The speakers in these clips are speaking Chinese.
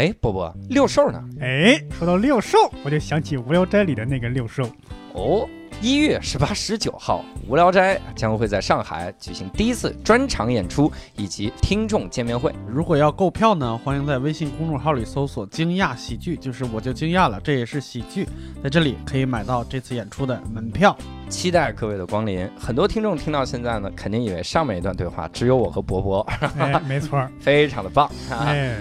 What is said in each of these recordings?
哎，波波，六兽呢？哎，说到六兽，我就想起《无聊斋》里的那个六兽。哦，一月十八、十九号，无聊斋将会在上海举行第一次专场演出以及听众见面会。如果要购票呢，欢迎在微信公众号里搜索“惊讶喜剧”，就是我就惊讶了，这也是喜剧，在这里可以买到这次演出的门票。期待各位的光临。很多听众听到现在呢，肯定以为上面一段对话只有我和博博，哎，没错，非常的棒啊！哎，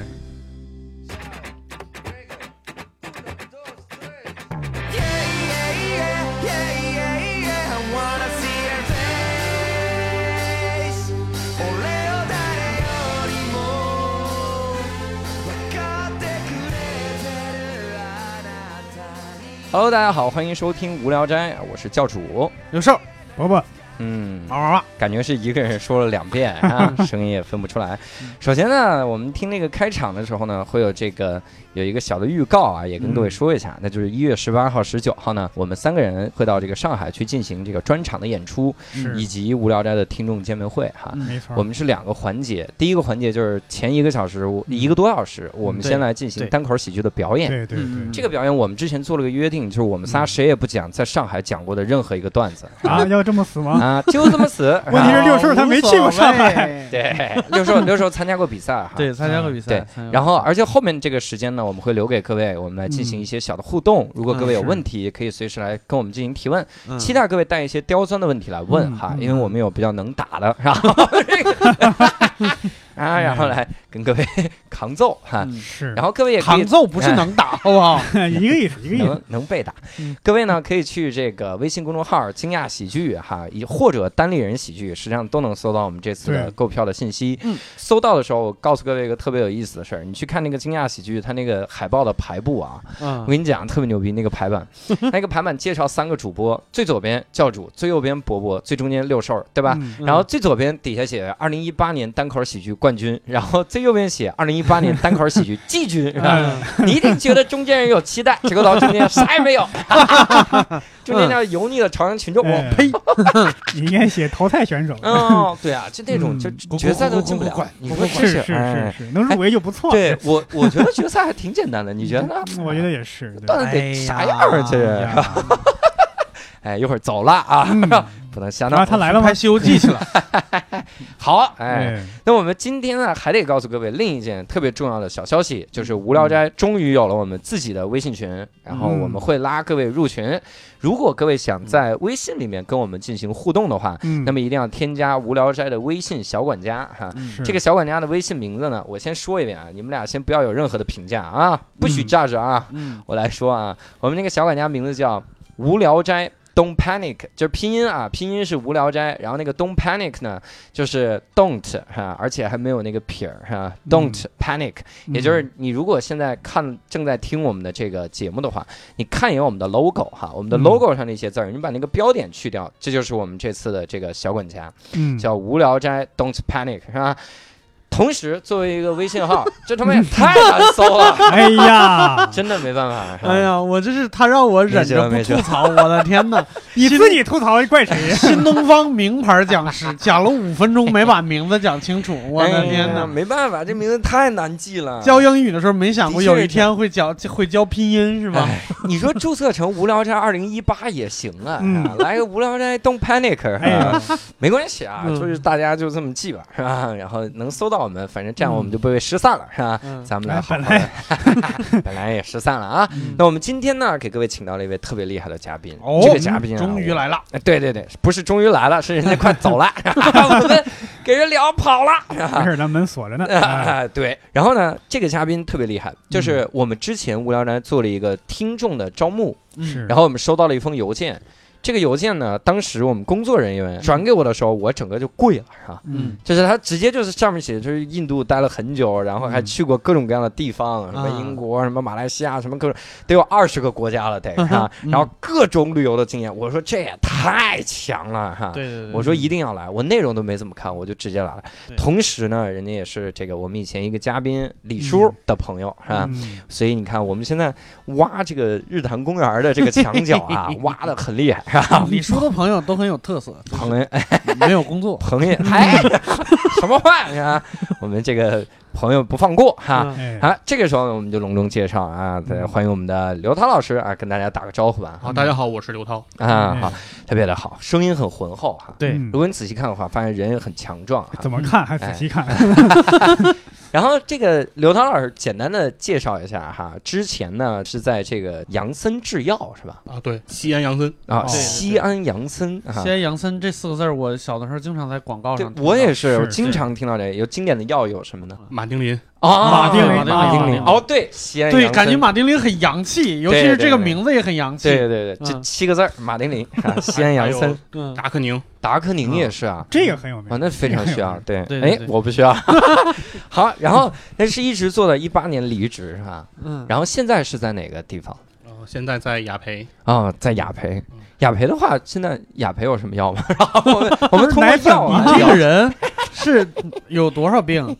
Hello，大家好，欢迎收听无聊斋，我是教主。有事儿，伯伯，嗯，哇哇哇！感觉是一个人说了两遍啊，声音也分不出来。首先呢，我们听那个开场的时候呢，会有这个有一个小的预告啊，也跟各位说一下，那就是一月十八号、十九号呢，我们三个人会到这个上海去进行这个专场的演出，以及无聊斋的听众见面会哈。嗯没错，我们是两个环节，第一个环节就是前一个小时一个多小时，我们先来进行单口喜剧的表演。对对对嗯这个表演我们之前做了个约定，就是我们仨谁也不讲在上海讲过的任何一个段子啊，要这么死吗？啊，就这么死。问题是啊六兽他没去过上海海，对，六兽六兽参加过比赛哈。对，参加过比赛对，然后，而且后面这个时间呢，我们会留给各位，我们来进嗯行一些小的互动。如果各位有问题，可以随时来跟我们进行提问。嗯期待各位带一些刁钻的问题来问嗯哈，嗯因为我们有比较能打的，然后这个 啊，然后来跟各位 扛揍哈。嗯是，然后各位也可以扛揍不是能打，好不好？一个意思，一个意思能。能被打嗯。各位呢，可以去这个微信公众号“惊讶喜剧”哈，以或者单立人喜剧，实际上都能搜到我们这次的购票的信息嗯。搜到的时候，我告诉各位一个特别有意思的事儿，你去看那个惊讶喜剧，它那个海报的排布啊，我嗯，跟你讲，特别牛逼，那个排版，那个排版介绍三个主播，最左边教主，最右边伯伯，最中间六兽，对吧？嗯然后最左边底下写二零一八年单口喜剧冠军，然后最右边写二零一八年单口喜剧 季军，是吧？嗯你一定觉得中间人有期待，结果到中间啥也没有，中间那油腻的朝阳群众，我哎呸！你应该写淘汰选手。哦，对啊，就那种嗯就决赛都进不了快快，你说这是是哎是是，能入围就不错。对我，我觉得决赛还挺简单的，你觉得呢？我觉得也是。对段子得啥样啊？这人，哎一会儿走了啊，嗯 不能瞎闹啊，。他来了吗拍《西游记》去了，好，哎，哎，那我们今天呢，还得告诉各位另一件特别重要的小消息，就是无聊斋终于有了我们自己的微信群，然后我们会拉各位入群。如果各位想在微信里面跟我们进行互动的话，嗯，那么一定要添加无聊斋的微信小管家哈。是这个小管家的微信名字呢，我先说一遍啊，你们俩先不要有任何的评价啊，不许嗯 judge 啊。嗯，我来说啊，我们那个小管家名字叫无聊斋。Don't panic，就是拼音啊，拼音是无聊斋，然后那个 Don't panic 呢，就是 Don't 哈，而且还没有那个撇儿哈，Don't panic，也就是你如果现在看正在听我们的这个节目的话，你看一眼我们的 logo 哈，我们的嗯。logo 上那些字儿，你把那个标点去掉，这就是我们这次的这个小管家，嗯，叫无聊斋 Don't panic 是吧？同时，作为一个微信号，这他妈也太难搜了，哎呀，真的没办法。哎，呀，我这是他让我忍着不吐槽，我的天哪！你自己吐槽怪谁？新东方名牌讲师讲了五分钟没把名字讲清楚，我的天哪！没办法，这名字太难记了。教英语的时候没想过有一天会教会教拼音是吧？哎，你说注册成无聊斋二零一八也行啊，来个无聊斋 Don't panic，哎呀，没关系啊，嗯就是大家就这么记吧，是吧？然后能搜到我们，反正这样我们就不会失散了，是吧？嗯咱们来哎好好本来的，本来也失散了啊。嗯那我们今天呢，给各位请到了一位特别厉害的嘉宾，哦这个嘉宾啊终于来了，哎对对对，不是终于来了，是人家快走了，我们给人聊跑了。没事，咱门锁着呢。对。然后呢，这个嘉宾特别厉害，就是我们之前无聊斋做了一个听众的招募，是，然后我们收到了一封邮件。这个邮件呢，当时我们工作人员转给我的时候，我整个就跪了，是吧？嗯就是他直接就是上面写的就是印度待了很久，然后还嗯去过各种各样的地方，什么啊英国、什么马来西亚，什么各种得有二十个国家了，得是吧？嗯然后各种旅游的经验，我说这也太强了哈。对对对，我说一定要来，我内容都没怎么看，我就直接来了。同时呢，人家也是这个我们以前一个嘉宾李叔的朋友，是吧？嗯所以你看，我们现在挖这个日坛公园的这个墙角啊，挖的很厉害，是吧？李叔的朋友都很有特色，朋友，哎，没有工作，朋友，哎，什么话呀？我们这个朋友不放过哈。嗯哎，啊，这个时候我们就隆重介绍啊，对，欢迎我们的刘涛老师啊，跟大家打个招呼吧。好，大家好，我是刘涛。啊，哎好，特别的好，声音很浑厚哈。对，嗯如果你仔细看的话，发现人也很强壮。怎么看还仔细看，然后这个刘涛老师简单的介绍一下哈，之前呢是在这个杨森制药是吧？啊，对，西安杨森，啊，哦西安杨森啊西。安杨森这四个字儿，我小的时候经常在广告对上听，我也是，我经常听到这个。有经典的药有什么呢？马丁啉，啊马丁林马丁林。马丁林哦，对，西安对，杨森感觉马丁啉很洋气，尤其是这个名字也很洋气。对对对，这嗯七个字儿，马丁啉啊，西安杨森，嗯，达克宁，达克宁也是啊。这个很有啊，名。那非常需要，对，哎对对对，我不需要。好，然后那是一直做到一八年离职是吧？嗯，然后现在是在哪个地方？哦，现在在雅培，哦，在雅培嗯。雅培的话，现在雅培有什么药吗？我们 我们通过奶粉药啊，这个人是有多少病？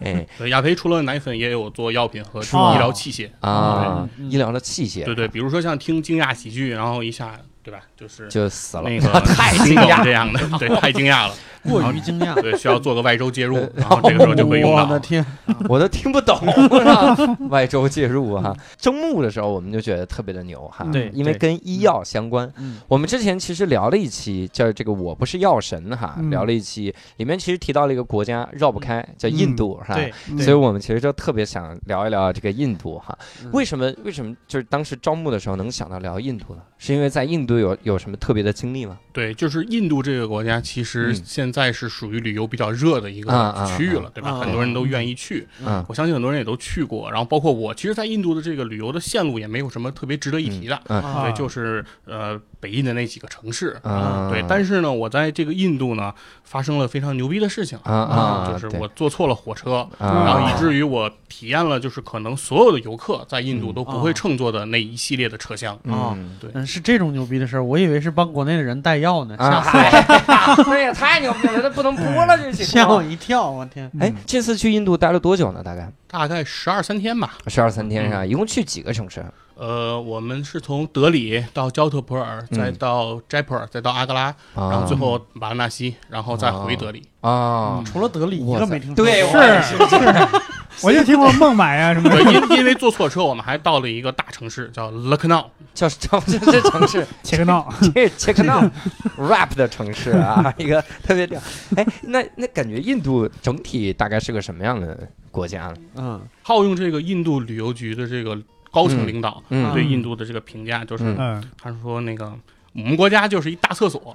哎，雅培除了奶粉，也有做药品和医疗器械。啊，嗯医疗的器械对对，比如说像听惊讶喜剧，然后一下，对吧？就是就死了，那个 太惊讶这样的，对，太惊讶了，过于惊讶。对，需要做个外周介入呃，然后这个时候就会用到。我的天，我都听不懂啊！外周介入啊，征募的时候我们就觉得特别的牛哈，对因为跟医药相关。嗯我们之前其实聊了一期叫这个“我不是药神”哈，嗯聊了一期，里面其实提到了一个国家绕不开，叫印度是吧？对，嗯所以我们其实就特别想聊一聊这个印度哈，嗯为什么为什么就是当时招募的时候能想到聊印度呢？是因为在印度有有什么特别的经历吗？对，就是印度这个国家，其实嗯。现在是属于旅游比较热的一个区域了，对吧？啊。很多人都愿意去。嗯。我相信很多人也都去过，然后包括我，其实，在印度的这个旅游的线路也没有什么特别值得一提的，对，就是呃北印的那几个城市，啊，对。但是呢，我在这个印度呢，发生了非常牛逼的事情，啊啊，就是我坐错了火车，啊然后以至于我体验了，就是可能所有的游客在印度嗯。都不会乘坐的那一系列的车厢。啊嗯对，嗯，是这种牛逼的事儿，我以为是帮国内的人带药呢，啊，吓死我嗨，那也太牛逼了，那不能播了这期。吓我一跳，我天！哎，这次去印度待了多久呢？大概大概十二三天吧。十二三天是吧？嗯一共去几个城市？呃，我们是从德里到焦特普尔，嗯再到斋普尔，再到阿格拉，然然后最后瓦拉纳西，然后再回德里。啊，除了德里一个没听说过。对，是我也是 我就听过孟买啊什么对，的，因因为坐错车，我们还到了一个大城市叫 Lucknow。叫叫这这城市，切克闹。这 check it out rap 的城市啊，一个特别屌。哎，那那感觉印度整体大概是个什么样的国家呢？嗯套用这个印度旅游局的这个高层领导嗯对印度的这个评价，就是他说那个我们国家就是一大厕所，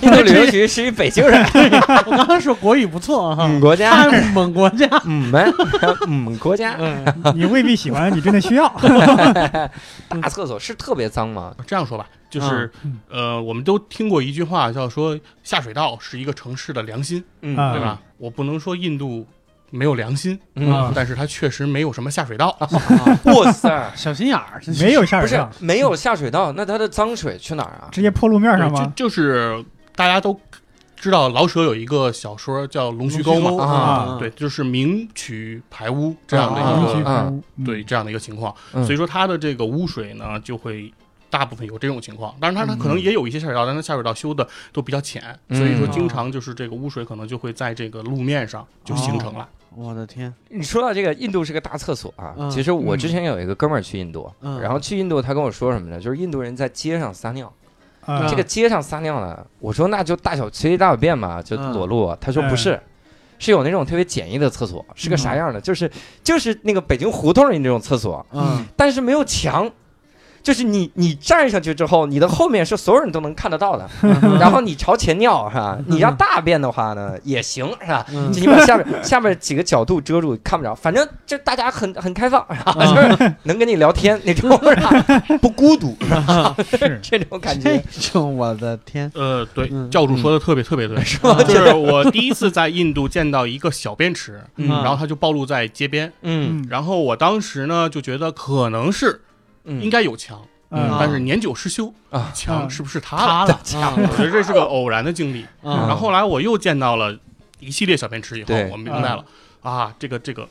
印度旅游局是一北京人，我刚才说国语不错哈，嗯国家，我们国家。嗯们，嗯国家，嗯你未必喜欢，你真的需要。大厕所是特别脏吗？这样说吧，就是嗯呃，我们都听过一句话，叫说下水道是一个城市的良心，对吧？我不能说印度没有良心，嗯，但是它确实没有什么下水道。哇塞，小心眼儿，没有下不是水道，没有下水道，那它的脏水去哪儿啊？直接泼路面上吗？就是大家都知道老舍有一个小说叫《龙须沟》嘛，啊对，就是明渠排污这样的啊一个、对这样的一个情况，嗯。所以说它的这个污水呢就会。大部分有这种情况，当然它它嗯。可能也有一些下水道，但它下水道修的都比较浅，嗯。所以说经常就是这个污水可能就会在这个路面上就形成了。我的天，你说到这个，印度是个大厕所啊。嗯其实我之前有一个哥们儿去印度，嗯然后去印度，他跟我说什么呢？就是印度人在街上撒尿。啊这个街上撒尿呢，我说那就大小随地大小便嘛，就嗯裸露。他说不是，是有那种特别简易的厕所，是个啥样的？就是就是那个北京胡同里那种厕所，嗯但是没有墙。就是你，你站上去之后，你的后面是所有人都能看得到的，然后你朝前尿是吧？你要大便的话呢也行是吧？嗯就你把下边下边几个角度遮住，看不着。反正这大家很很开放，是吧？就是能跟你聊天那种，是吧？不孤独，是吧？是这种感这觉。就我的天，呃，对，嗯教主说的特别特别对，是吧？就是我第一次在印度见到一个小便池，嗯然后它就暴露在街边，嗯嗯然后我当时呢就觉得可能是嗯，应该有墙，嗯。但是年久失修啊。墙嗯是不是塌了？塌了，我觉得这是个偶然的经历。嗯。然后后来我又见到了一系列小便池以后，我明白了啊，这个这个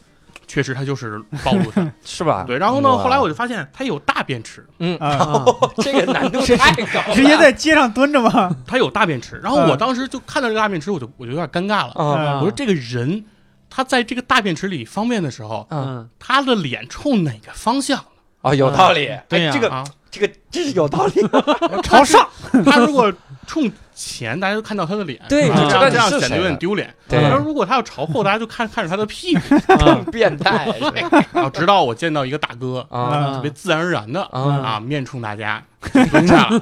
确实它就是暴露的。是吧？对，然后呢，后来我就发现它有大便池，嗯，啊，这个难度 太高了，直接在街上蹲着吗？它有大便池。然后我当时就看到这个大便池，我就我就有点尴尬了。啊我说这个人他在这个大便池里方便的时候，嗯，嗯，他的脸冲哪个方向哦，有道理，对呀哎这个啊？这个这是有道理，朝上，他如果冲前，大家都看到他的脸，对这就这样显得有点丢脸。对。然后如果他要朝后，大家就看看着他的屁股。嗯。变态 然后直到我见到一个大哥，啊。特别自然而然的啊。啊，面冲大家蹲下了，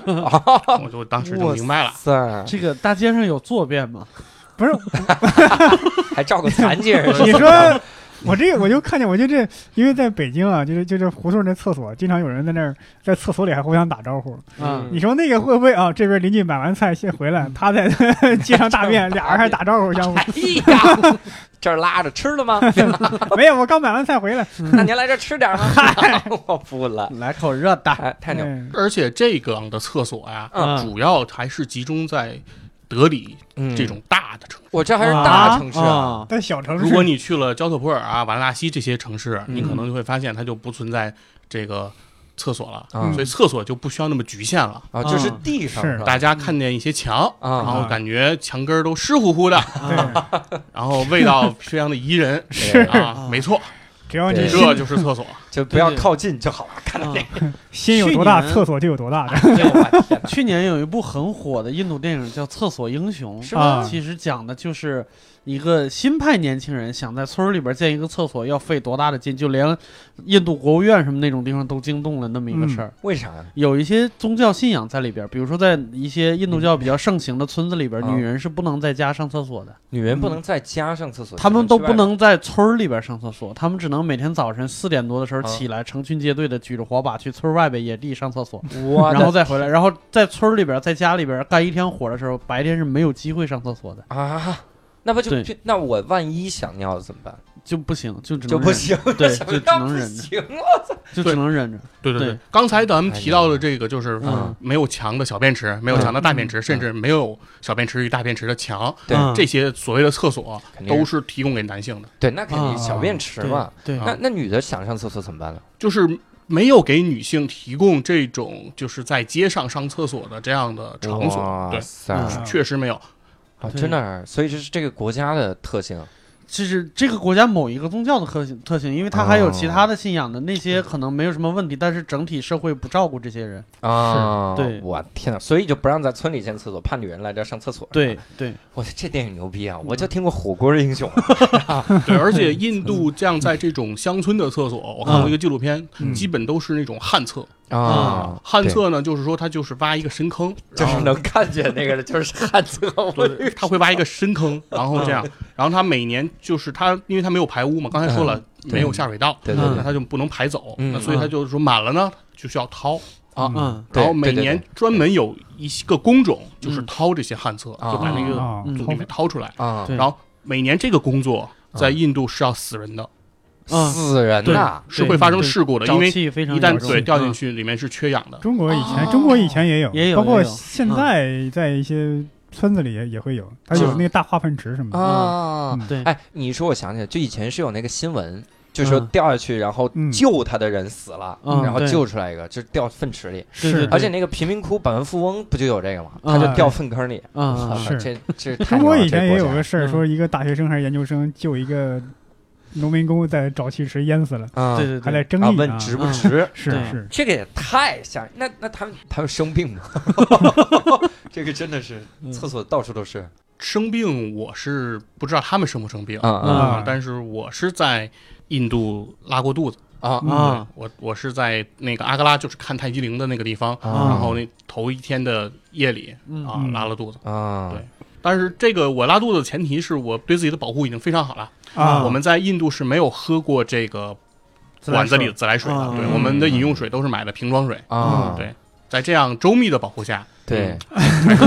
我就当时就明白了。塞，这个大街上有坐便吗？不是。还照个残疾人，你说 我这个我就看见，我就这，因为在北京啊，就是就是胡同那厕所，经常有人在那儿在厕所里还互相打招呼。嗯你说那个会不会啊？这边邻居买完菜先回来，他在街上大便，俩人还打招呼相互。哎呀，这儿拉着吃了吗？没有，我刚买完菜回来。那您来这儿吃点吗？我不了，来口热的，太太牛，嗯而且这个的厕所呀，嗯主要还是集中在德里嗯。这，种大的城市。我这还是大城市啊，但，小城市，如果你去了焦特普尔啊、瓦拉纳西这些城市，嗯。你可能就会发现它就不存在这个厕所了，嗯。所以厕所就不需要那么局限了。啊，就是地上大家看见一些墙，啊然后感觉墙根儿都湿乎乎的，对，然后味道非常的宜人是。啊，没错，只要你对这就是厕所。就不要靠近就好了。看到啊那，心有多大，厕所就有多大去年有一部很火的印度电影叫《厕所英雄》，是吗其实讲的就是一个新派年轻人想在村儿里边建一个厕所，要费多大的劲，就连印度国务院什么那种地方都惊动了那么一个事儿。为啥呀？有一些宗教信仰在里边，比如说在一些印度教比较盛行的村子里边，嗯女人是不能在家上厕所的，女人不能在家上厕所，她们都不。能在村儿里边上厕所，她们只能每天早晨四点多的时候嗯起来，成群结队的举着火把去村外边野地上厕所。然后再回来，然后在村里边，在家里边干一天活的时候，白天是没有机会上厕所的，啊，那不就对那我万一想尿了怎么办？就不行，就只能就不行，对想就只尿不能忍着行了。忍，就只能忍着。对对对对，刚才咱们提到的这个就是嗯没有墙的小便池，没有墙的大便池，甚至没有小便池与大便池的墙，对嗯这些所谓的厕所肯定都是提供给男性的，对，那肯定啊小便池嘛。对，啊那那女的想上厕所怎么办呢？就是没有给女性提供这种就是在街上上厕所的这样的场所。对，塞，嗯确实没有。啊，真的，所以这是这个国家的特性。这是这个国家某一个宗教的特性特性，因为它还有其他的信仰的，那些可能没有什么问题，但是整体社会不照顾这些人。啊，对我天呐，所以就不让在村里建厕所，怕女人来这上厕所。对，对，我这电影牛逼啊！我就听过火锅英雄，对，而且印度这样在这种乡村的厕所，我看过一个纪录片，嗯基本都是那种旱厕。啊，旱厕呢，就是说他就是挖一个深坑，就是能看见那个的，就是旱厕。对，他会挖一个深坑，然后这样，然后他每年就是它，因为它没有排污嘛，刚才说了对。没有下水道，嗯对对对。那它就不能排走，嗯那所以它就是说满了呢就需要掏，啊，嗯然后每年专门有一个工种就是嗯掏这些旱厕，啊。就把那个从里面掏出来，啊，然后每年这个工作在嗯印度是要死人的，嗯死人对呐！是会发生事故的，因为一旦水掉进嗯。去，里面是缺氧的。中国以前，哦。中国以前也有，也有包括现在在一些村子里也也会有，它有那个大化粪池什么的。啊。嗯，对，哎，你说我想起来，就以前是有那个新闻，就是说嗯。掉下去，然后嗯救他的人死了，嗯然后救出来一个，就是掉粪池里。是而且那个贫民窟百万富翁不就有这个吗？嗯。他就掉粪坑里。嗯我操嗯。是 这这太中国以前也有个事儿，嗯。说一个大学生还是研究生救一个农民工在沼气池淹死了，啊对对还在争议问值不嗯值？对是是，这个也太吓人。那那他们他们生病吗？这个真的是嗯厕所到处都是。生病我是不知道他们生不生病啊啊嗯但是我是在印度拉过肚子。啊嗯啊我我是在那个阿格拉，就是看泰姬陵的那个地方，啊然后那头一天的夜里嗯啊嗯拉了肚子。啊！对但是这个我拉肚子的前提是我对自己的保护已经非常好了。啊我们在印度是没有喝过这个管子里的自来水的，我们的饮用水都是买的瓶装水。啊，对，在这样周密的保护下，对，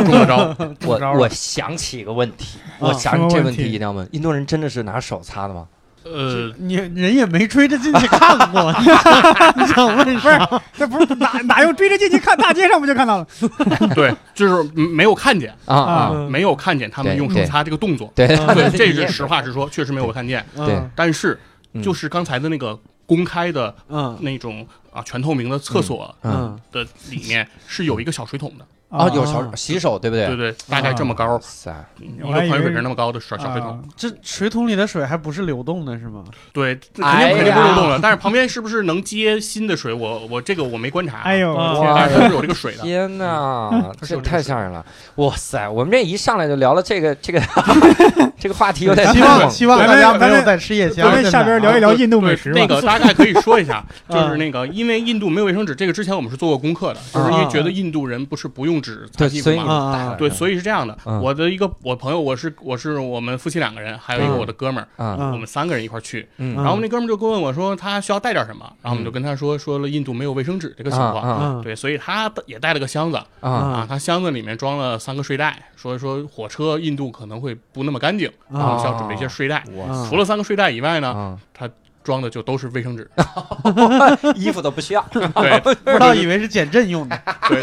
中了招。我我想起一个问题，啊我想起这问题一定要问：印度人真的是拿手擦的吗？呃，你人也没追着进去看过，你想问 啥？这不是哪哪用追着进去看，大街上不就看到了？对，就是没有看见，啊没有看见他们用手擦这个动作。对。啊对，这是实话实说，确实没有看见。对。嗯。但是嗯。就是刚才的那个公开的嗯。那种啊全透明的厕所嗯。嗯。的里面是有一个小水桶的，哦，有小洗手对不对？对对，大概这么高哇，塞，一个矿泉水瓶那么高的小小水桶啊。这水桶里的水还不是流动的，是吗？对，肯定肯定不流动了。但是旁边是不是能接新的水？我我这个我没观察。哎呦，啊天哪但是不是有这个水的。天哪，这太吓人了！哇塞，我们这一上来就聊了这个这个 这个话题，有点希望希望大家咱们没有在吃夜宵。咱们下边聊一聊印度美食那个 大概可以说一下，就嗯是那个，因为印度没有卫生纸，这个之前我们是做过功课的，就是因为觉得印度人不是不用纸擦对，所以你屁股嘛。啊对，所以是这样的。嗯我的一个我朋友，我是我是我们夫妻两个人，还有一个嗯我的哥们儿，我们三个人一块儿去。嗯然后我们那哥们儿就跟问我说，他需要带点什么，然后我们就跟他说，说了印度没有卫生纸这个情况。对，所以他也带了个箱子啊嗯啊，他箱子里面装了三个睡袋，说说火车印度可能会不那么干净，然后，需要准备一些睡袋。除了三个睡袋以外呢，啊，装的就都是卫生纸。衣服都不需要对，不知道以为是减震用的。对，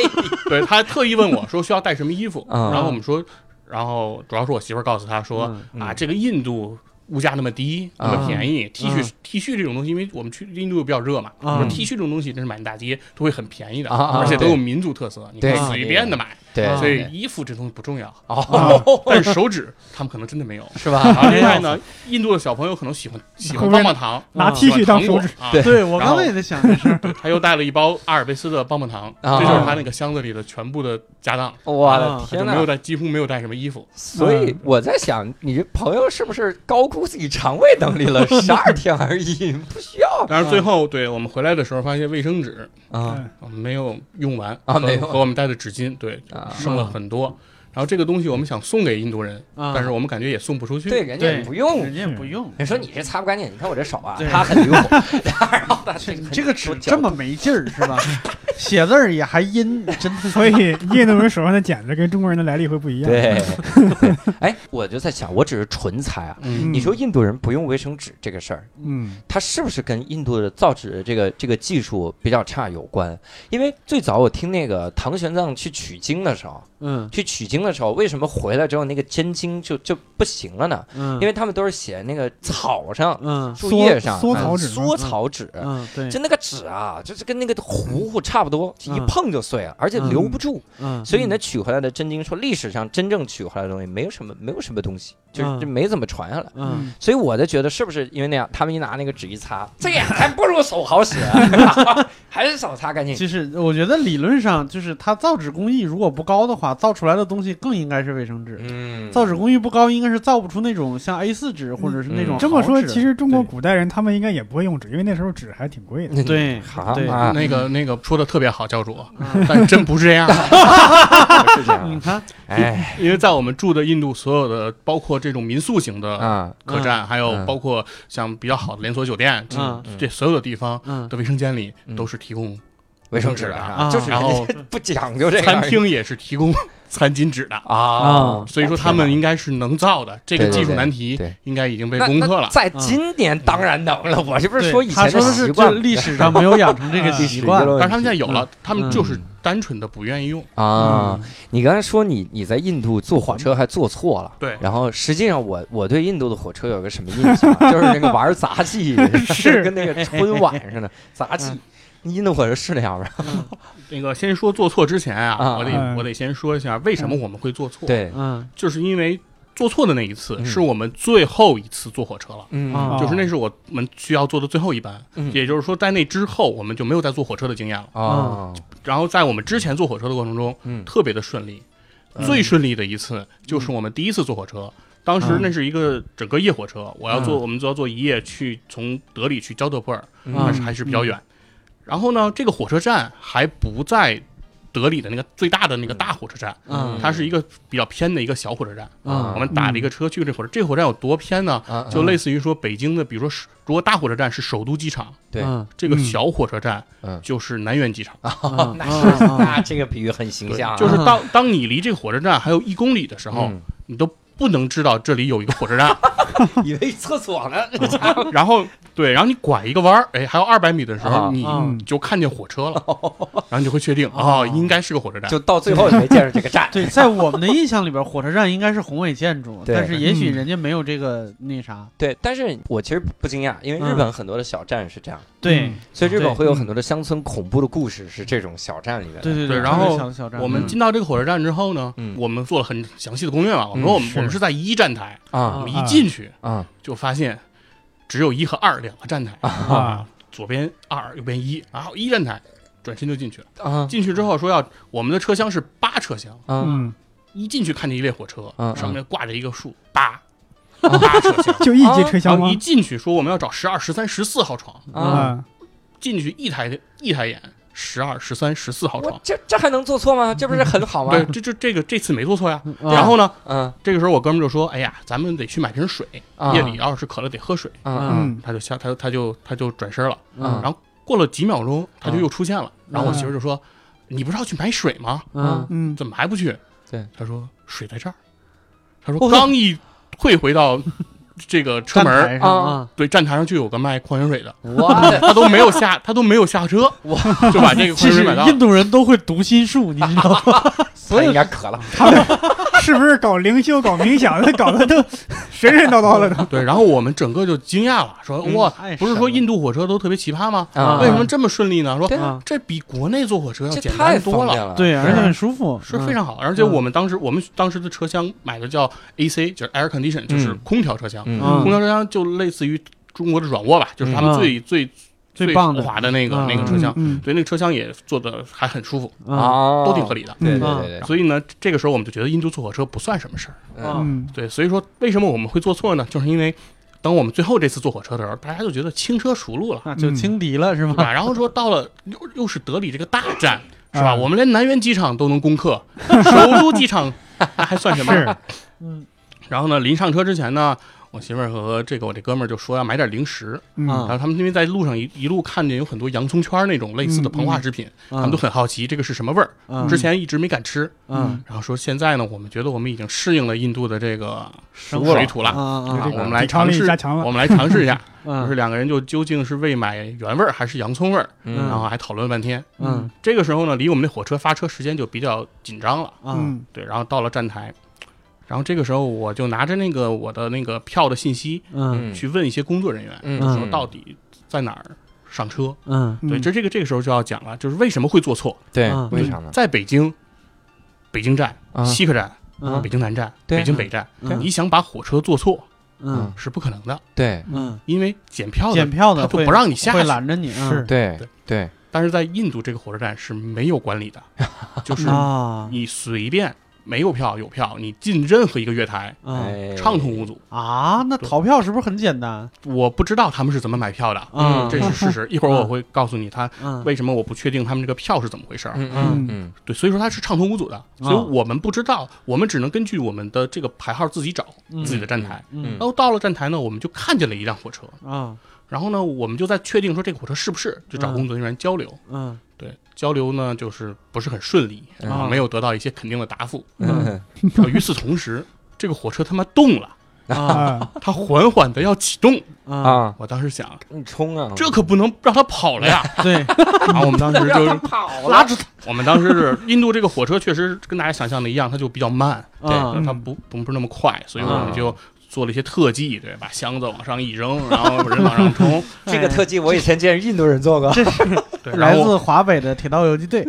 对他特意问我说需要带什么衣服，嗯然后我们说，然后主要是我媳妇儿告诉他说嗯啊，这个印度。物价那么低，那么便宜，T 恤 T 恤这种东西，因为我们去印度比较热嘛，T 恤这种东西真是满大街都会很便宜的，而且都有民族特色，你可以随便的买。对，啊所以衣服这东西不重要，哦，但是手指他们可能真的没有。是吧？然后另外呢，印度的小朋友可能喜欢喜欢棒棒糖，拿啊 T 恤当手指，对对我刚才也在想这事儿。他又带了一包阿尔卑斯的棒棒糖，啊这就是他那个箱子里的全部的家当。我的天哪！没有带，几乎没有带什么衣服。所以我在想，你这朋友是不是高估自己肠胃能力了？十二天而已，不需要但是最后，对我们回来的时候发现卫生纸啊没有用完啊没有和我们带的纸巾，对，啊！剩了很多。然后这个东西我们想送给印度人，啊但是我们感觉也送不出去。对，人家也不用人。家也不用。你说你这擦不干净，你看我这手啊，对它很溜，然后它这这个纸这么没劲儿是吧？写字儿也还阴，真的。所以印度人手上的剪子跟中国人的来历会不一样。对，对 哎，我就在想，我只是纯猜啊。嗯，你说印度人不用卫生纸这个事儿，嗯，它是不是跟印度的造纸的这个这个技术比较差有关？因为最早我听那个唐玄奘去取经的时候，嗯去取经的时候，为什么回来之后那个真经就就不行了呢？嗯，因为他们都是写那个草上、嗯树叶上、缩草纸嗯缩草纸。嗯对，就那个纸啊，就是跟那个糊糊差不多，一嗯碰就碎了，而且留不住。嗯所以呢，取回来的真经说，历史上真正取回来的东西没有什么，没有什么东西，就是没怎么传下来。嗯所以我就觉得是不是因为那样，他们一拿那个纸一擦，这样还不如手好使啊，还是手擦干净。其实我觉得理论上就是它造纸工艺如果不高的话，造出来的东西更应该是卫生纸。嗯，造纸工艺不高，应该是造不出那种像 A 四纸或者是那种嗯这么说，其实中国古代人他们应该也不会用纸，因为那时候纸还挺贵的。对好对啊，那个那个说的特别好，教主，嗯 但真不是这样。是这样。你看，哎。因为在我们住的印度，所有的包括这种民宿型的啊，客栈，还有嗯。包括像比较好的连锁酒店，这嗯。这所有的地方嗯。的卫生间里嗯。都是提供卫生纸的啊，就是然后 不讲究这个餐厅也是提供餐巾纸的。啊，所以说他们应该是能造的，这个技术难题对应该已经被攻克了。在今年当然能了，我这不是说以前说的是习惯这历史上没有养成这个啊习惯 但是他们现在有了，他们嗯就是单纯的不愿意用。啊。嗯你刚才说你你在印度坐火车还坐错了。对，然后实际上我我对印度的火车有个什么印象，就是那个玩杂技，是跟那个春晚似的杂技。印度火车是那样吧？那个先说做错之前啊啊，我得嗯。我得先说一下为什么我们会做错。，对，嗯。就是因为做错的那一次嗯。是我们最后一次坐火车了。嗯。啊。就是那是我们需要坐的最后一班，嗯。也就是说，在那之后我们就没有再坐火车的经验了。啊，然后在我们之前坐火车的过程中，嗯。特别的顺利。嗯。最顺利的一次就是我们第一次坐火车，当时那是一个整个夜火车，我要坐，我们就要坐一夜去从德里去焦德普尔，嗯。但是还是比较远。然后呢，这个火车站还不在德里的那个最大的那个大火车站，嗯。它是一个比较偏的一个小火车站。嗯。我们打了一个车去这火车，这个火车站有多偏呢？啊就类似于说北京的，比如说是如果大火车站是首都机场，对。嗯。这个小火车站嗯。就是南苑机场。嗯。那是嗯。那这个比喻很形象啊，就是当当你离这个火车站还有一公里的时候，嗯。你都不能知道这里有一个火车站。以为厕所呢，然后对，然后你拐一个弯儿，哎，还有二百米的时啊候，你嗯就看见火车了，然后你就会确定哦，应该是个火车站。就到最后也没见着这个站。对，在我们的印象里边，火车站应该是宏伟建筑，对但是也许嗯人家没有这个那啥。对，但是我其实不惊讶，因为日本很多的小站是这样，对嗯，所以日本对会有很多的乡村恐怖的故事是这种小站里面的。对对对然后小小站，我们嗯进到这个火车站之后呢嗯，我们做了很详细的攻略嘛。我们说我们是我们是在一站台，啊我们一进去啊就发现只有一和二两个站台，啊，左边二，右边一，然后一站台，转身就进去了。啊进去之后说要我们的车厢是八车厢，啊！嗯，一进去看见一列火车嗯，上面挂着一个数八，八车厢。就一节车厢吗然后一？进去说我们要找十二、十三、十四号床，啊！啊，进去一抬一抬眼，十二、十三、十四号床。这这还能做错吗？这不是很好吗？对，这这这个这次没做错呀。嗯然后呢，嗯这个时候我哥们就说：“哎呀，咱们得去买瓶水，啊夜里要是渴了得喝水。嗯嗯，他就下他他就他就转身了。嗯然后过了几秒钟，他就又出现了。然后我嗯媳妇就说：“你不是要去买水吗？嗯嗯，怎么还不去？”对，他说：“水在这儿。”他哦说：“刚一退回到这个车门啊，对，站台上就有个卖矿泉水的，哇 他都没有下，他都没有下车，就把这个矿其实泉水买到。印度人都会读心术，你知道吗？所以应该渴了。是不是搞灵修、搞冥想的，搞得都 神神叨叨的都？对，然后我们整个就惊讶了，说嗯哇，不是说印度火车都特别奇葩吗？啊为什么这么顺利呢？说这比国内坐火车要简单多了。对，而且很舒服，是非常好，而且我们当时我们当时的车厢买的叫 AC，就是 air condition，就是空调车厢。嗯。嗯空调车厢就类似于中国的软卧吧，就是他们嗯。最最最棒的。豪华的那个嗯。那个车厢。嗯，对，那个车厢也坐的还很舒服，嗯。啊，都挺合理的。对对嗯对。对，所以呢，这个时候我们就觉得印度坐火车不算什么事儿。嗯。嗯。对，所以说为什么我们会做错呢？就是因为等我们最后这次坐火车的时候，大家就觉得轻车熟路了，那就轻敌了是对吧？然后说到了又又是德里这个大站，是吧？啊我们连南苑机场都能攻克，首都机场那还算什么？是，嗯。然后呢，临上车之前呢，我媳妇儿和这个我这哥们儿就说要买点零食，然后他们因为在路上一一路看见有很多洋葱圈儿那种类似的膨化食品，他们都很好奇这个是什么味儿，嗯。之前一直没敢吃。嗯。然后说现在呢，我们觉得我们已经适应了印度的这个生水土了。啊啊啊这个我们来尝试我们来尝试一下，嗯就是两个人就究竟是为买原味儿还是洋葱味儿，嗯。然后还讨论了半天。嗯。这个时候呢，离我们那火车发车时间就比较紧张了，啊嗯。对，然后到了站台，然后这个时候我就拿着那个我的那个票的信息嗯。去问一些工作人员，嗯。说到底在哪儿上车。嗯。对，这这个这个时候就要讲了，就是为什么会做错。对嗯，为啥呢？在北京，北京站、啊。西客站、嗯。北京南站、北京北站，嗯。你想把火车坐错嗯。是不可能的，对。嗯，因为检票的检票的他就不让你下去会拦着你，嗯。是对对对，但是在印度这个火车站是没有管理的，就是啊。你随便没有票有票，你进任何一个月台畅通无阻。啊！那逃票是不是很简单？我不知道他们是怎么买票的，嗯这是事实。一会儿我会告诉你他嗯为什么我不确定他们这个票是怎么回事儿。嗯嗯嗯对，所以说它是畅通无阻的，所以我们不知道，我们只能根据我们的这个牌号自己找嗯自己的站台。嗯然后到了站台呢，我们就看见了一辆火车，啊然后呢，我们就在确定说这个火车是不是，就找嗯工作人员交流。嗯对，交流呢就是不是很顺利，嗯啊，没有得到一些肯定的答复。嗯 与此同时，这个火车他妈动了，啊啊，它缓缓的要启动。啊啊，我当时想，你冲啊！这可不能让它跑了呀。对，然后我们当时 就，跑拉住我们当时是印度这个火车确实跟大家想象的一样，它就比较慢，他啊嗯它不不不是那么快，所以我们就做了一些特技，对，把箱子往上一扔，然后人往上冲，这个特技我以前见印度人做过。这是 对，来自华北的铁道游击队，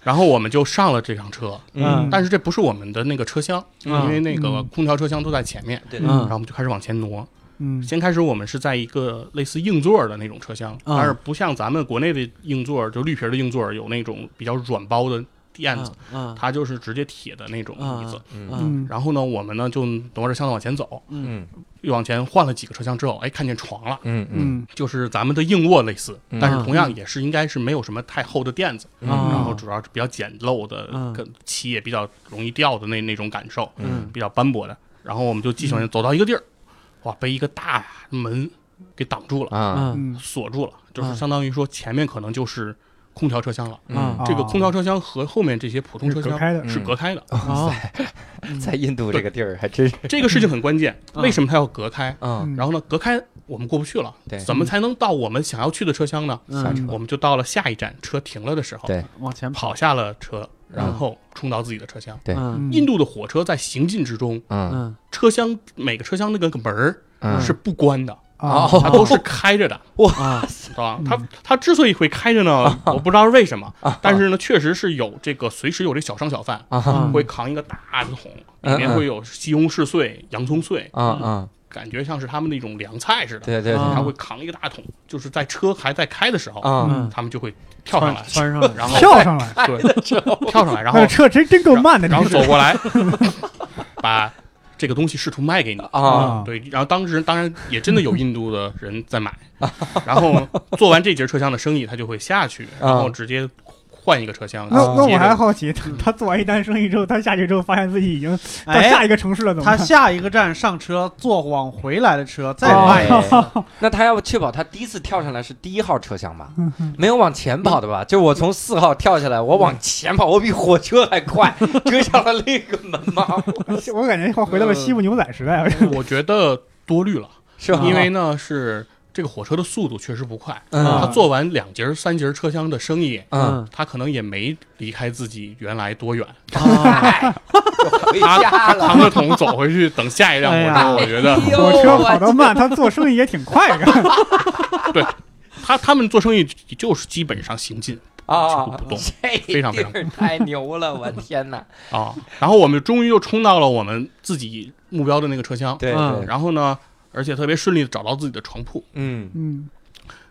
然后我们就上了这辆车，嗯但是这不是我们的那个车厢，嗯因为那个嗯空调车厢都在前面，对嗯然后我们就开始往前挪。嗯先开始我们是在一个类似硬座的那种车厢，嗯但是不像咱们国内的硬座，就绿皮的硬座有那种比较软包的垫子，嗯它就是直接铁的那种椅子。嗯。嗯。然后呢，我们呢就挪着箱子往前走，嗯。又往前换了几个车厢之后，哎，看见床了，嗯嗯。嗯。就是咱们的硬卧类似，嗯。但是同样也是应该是没有什么太厚的垫子，嗯。然后主要是比较简陋的，嗯。跟漆也比较容易掉的那那种感受，嗯比较斑驳的。然后我们就继续往前走到一个地儿，哇，被一个大门给挡住了，啊锁住了，就是嗯。相当于说前面可能就是空调车厢了。嗯。这个空调车厢和后面这些普通车厢是隔开的，在印度这个地儿还真是。这个事情很关键。嗯。为什么它要隔开？啊嗯。然后呢，隔开我们过不去了，对。怎么才能到我们想要去的车厢呢？下车。嗯，我们就到了下一站，车停了的时候，对。往前跑。下了车，然后冲到自己的车厢。对。嗯。印度的火车在行进之中，嗯。嗯。车厢每个车厢那个门儿嗯。是不关的，啊。哦。它都是开着的，哇知道吧？它它之所以会开着呢，我不知道是为什么，但是呢，确实是有这个随时有这小商小贩会扛一个大的桶，嗯里面会有西红柿碎、洋葱碎，啊啊，感觉像是他们那种凉菜似的。对对他会扛一个大桶，就是在车还在开的时候，他们就会跳上来，穿上 来，然后跳上来，对跳上来，然后那车真真够慢的，然后走过来，把这个东西试图卖给你。啊。对，然后当时当然也真的有印度的人在买，然后做完这节车厢的生意，他就会下去，然后直接换一个车厢。那那我还好奇，他他做完一单生意之后，他下去之后发现自己已经到哎下一个城市了，怎么他？下一个站上车，坐往回来的车，再换一个。那他要确保他第一次跳上来是第一号车厢吧？没有往前跑的吧？就我从四号跳下来，我往前跑，我比火车还快，追上了另一个门吗？我感觉好回到了西部牛仔时代，我觉得多虑了，是吧？因为呢是这个火车的速度确实不快，嗯。他做完两节三节车厢的生意，嗯，他可能也没离开自己原来多远，啊，回家了。扛着桶走回去等下一辆火车，哎我觉得哎 火车跑得慢，他做生意也挺快的。对他他们做生意就是基本上行进啊，不动非常非常。太牛了，我天哪！啊，然后我们终于又冲到了我们自己目标的那个车厢，对嗯。对，然后呢，而且特别顺利的找到自己的床铺，嗯。嗯。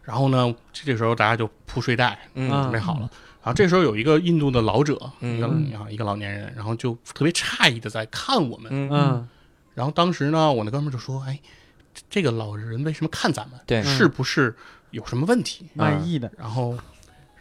然后呢，这时候大家就铺睡袋，嗯。准备好了。然后这时候有一个印度的老者，嗯。一个啊一个老年人，然后就特别诧异的在看我们。嗯。嗯。然后当时呢，我那哥们儿就说：“哎，这这个老人为什么看咱们？对。是不是有什么问题？”满意的，然后，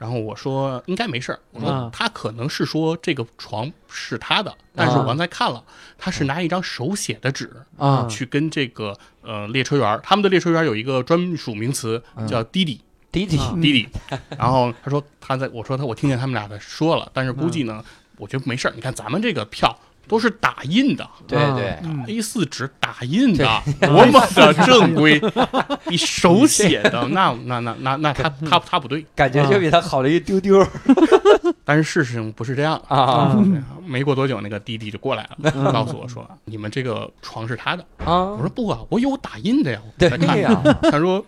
然后我说应该没事儿。我说嗯他可能是说这个床是他的，但是我刚才看了，他是拿一张手写的纸啊去跟这个呃列车员儿，他们的列车员儿有一个专属名词嗯叫滴滴弟弟啊滴滴。然后他说他在我说他我听见他们俩在说了，但是估计呢，我觉得没事儿。你看咱们这个票都是打印的。对对，嗯，A 四纸打印的，多么的正规！你手写的，那那那那那他他他不对。感觉就比他好了一丢丢 但是事实不是这样。啊没过多久，那个滴滴就过来了，嗯告诉我说：“你们这个床是他的。”啊我！说：“不啊，我有打印的呀。”我对。呀，他说：“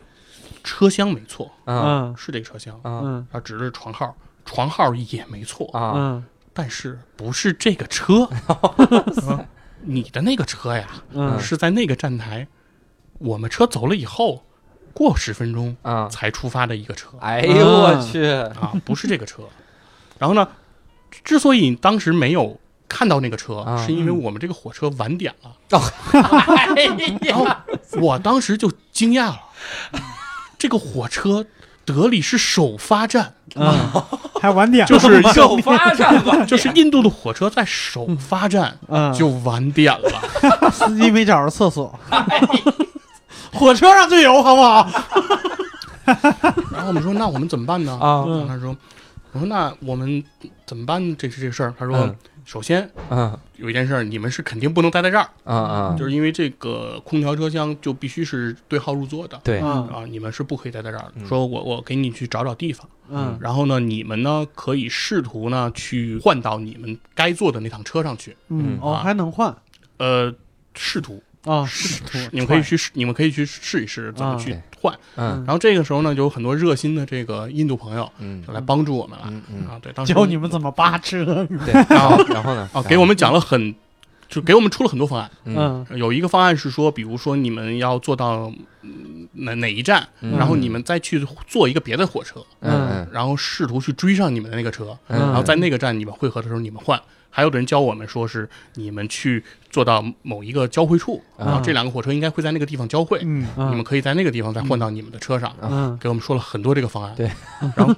车厢没错，嗯嗯是这个车厢。嗯嗯他指着床号，床号也没错，啊嗯但是不是这个车。说 你的那个车呀，嗯是在那个站台，我们车走了以后，过十分钟啊！才出发的一个车哎呦我去！啊，不是这个车。然后呢，之所以当时没有看到那个车，啊是因为我们这个火车晚点了。哎然后我当时就惊讶了，这个火车德里是首发站，嗯还晚点，就是 首发站吧，就是印度的火车在首发站嗯，就晚点了。司机没找着厕所，火车上就有，好不好？然后我们说那我们怎么办呢？啊然后他说，我说那我们怎么办？这是这事儿。他说嗯，首先嗯。有一件事儿，你们是肯定不能待在这儿，啊啊，就是因为这个空调车厢就必须是对号入座的。对，嗯。啊，你们是不可以待在这儿的。嗯。说我我给你去找找地方，嗯。然后呢，你们呢可以试图呢去换到你们该坐的那趟车上去。嗯。哦，还能换。呃，试图，啊？试你们可以去试，你们可以去试一试怎么啊去换。嗯然后这个时候呢，就有很多热心的这个印度朋友嗯就来帮助我们了。嗯嗯，啊，对，当时教你们怎么扒车。对，然后然后呢？啊，给我们讲了很，就给我们出了很多方案。嗯嗯有一个方案是说，比如说你们要坐到嗯哪哪一站，嗯然后你们再去坐一个别的火车，嗯然后试图去追上你们的那个车，嗯，然后在那个站你们汇合的时候你们换。还有的人教我们说是你们去坐到某一个交汇处，嗯然后这两个火车应该会在那个地方交汇，嗯你们可以在那个地方再换到你们的车上。嗯。给我们说了很多这个方案，对，然后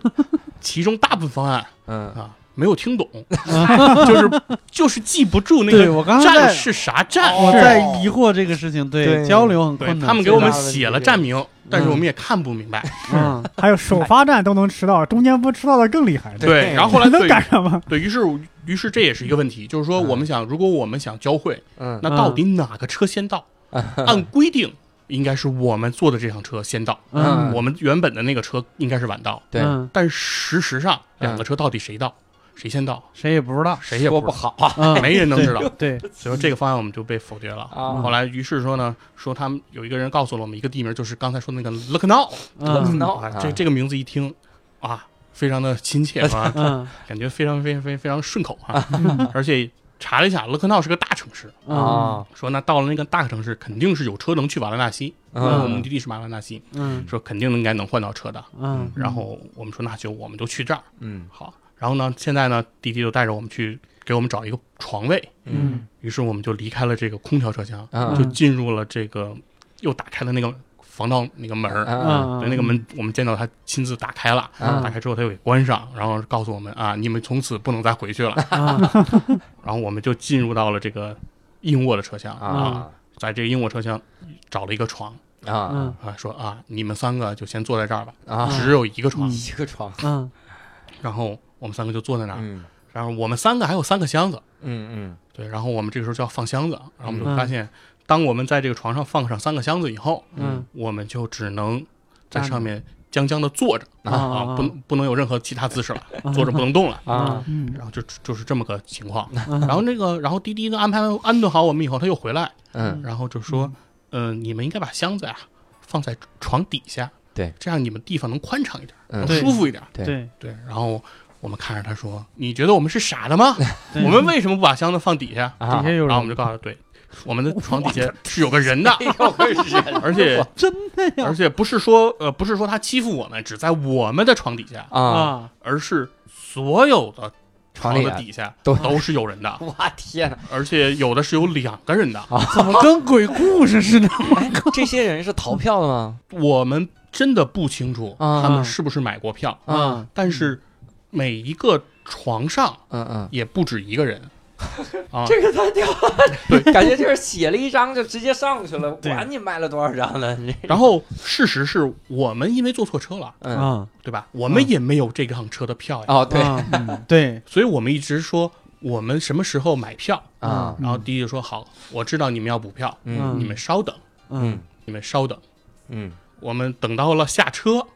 其中大部分方案 嗯。啊没有听懂，就是就是记不住那对个我刚在站是啥站，我在疑惑这个事情，对对。交流很对困难。他们给我们写了站名，但是我们也看不明白。嗯。还有首发站都能迟到，中间不迟到的更厉害，对，然后后来能对赶上吗？对于是，于是这也是一个问题，就是说嗯我们想，如果我们想交汇，嗯。那到底哪个车先到？按规定应该是我们坐的这辆车先到，嗯。我们原本的那个车应该是晚到。对，嗯但事实上，嗯两个车到底谁到，谁先到，谁也不知道。谁也说不好啊嗯，没人能知道。对，所以说这个方案我们就被否决了。啊后来于是说呢，说他们有一个人告诉了我们一个地名，就是刚才说的那个 Look Now，Look Now，，这这个名字一听啊，非常的亲切啊，嗯感觉非常非常非常非常顺口啊。而且查了一下，勒克闹是个大城市，嗯啊，说那到了那个大城市，肯定是有车能去瓦拉纳西，因为我们目嗯的地是瓦拉纳西，嗯说肯定应该能换到车的。嗯然后我们说那就我们就去这儿嗯好。然后呢，现在呢，滴滴就带着我们去给我们找一个床位，嗯。于是我们就离开了这个空调车厢，嗯。就进入了这个又打开了那个防盗那个门儿。啊。对，那个门我们见到他亲自打开了，啊。打开之后他又给关上，然后告诉我们啊，你们从此不能再回去了。啊。然后我们就进入到了这个硬卧的车厢啊在这个硬卧车厢找了一个床啊。嗯。啊，说啊，你们三个就先坐在这儿吧，啊！只有一个床。一个床，嗯。然后我们三个就坐在那儿，嗯。然后我们三个还有三个箱子，嗯嗯。对，然后我们这个时候就要放箱子，然后我们就嗯发现，当我们在这个床上放上三个箱子以后，嗯。我们就只能在上面僵僵的坐着。啊啊，不能不能有任何其他姿势了，坐着不能动了。啊。嗯。然后就就是这么个情况，嗯。然后那个，然后滴滴呢安排安顿好我们以后，他又回来，嗯。然后就说，嗯、你们应该把箱子呀放在床底下，对，这样你们地方能宽敞一点，嗯。能舒服一点，对。对。对。然后我们看着他说，你觉得我们是傻的吗？我们为什么不把箱子放底下？啊。底下有然后我们就告诉他，对，我们的床底下是有个人的，有个人。而且真的呀。而且不是说呃不是说他欺负我们，只在我们的床底下，啊，啊而是所有的床的底下都都是有人的，我天哪！而且有的是有两个人的。怎么跟鬼故事似的？哎，这些人是逃票的吗？我们真的不清楚啊。他们是不是买过票，啊，但是每一个床上嗯嗯，也不止一个人。啊。这个太屌了，对。感觉就是写了一张就直接上去了，管你卖了多少张呢？你然后事实是我们因为坐错车了，嗯。啊。对吧？我们也没有这趟车的票呀，哦对。啊 对。所以我们一直说我们什么时候买票。啊。然后第一就说好，我知道你们要补票，嗯。你们稍等，嗯。你们稍等。嗯。我们等到了下车，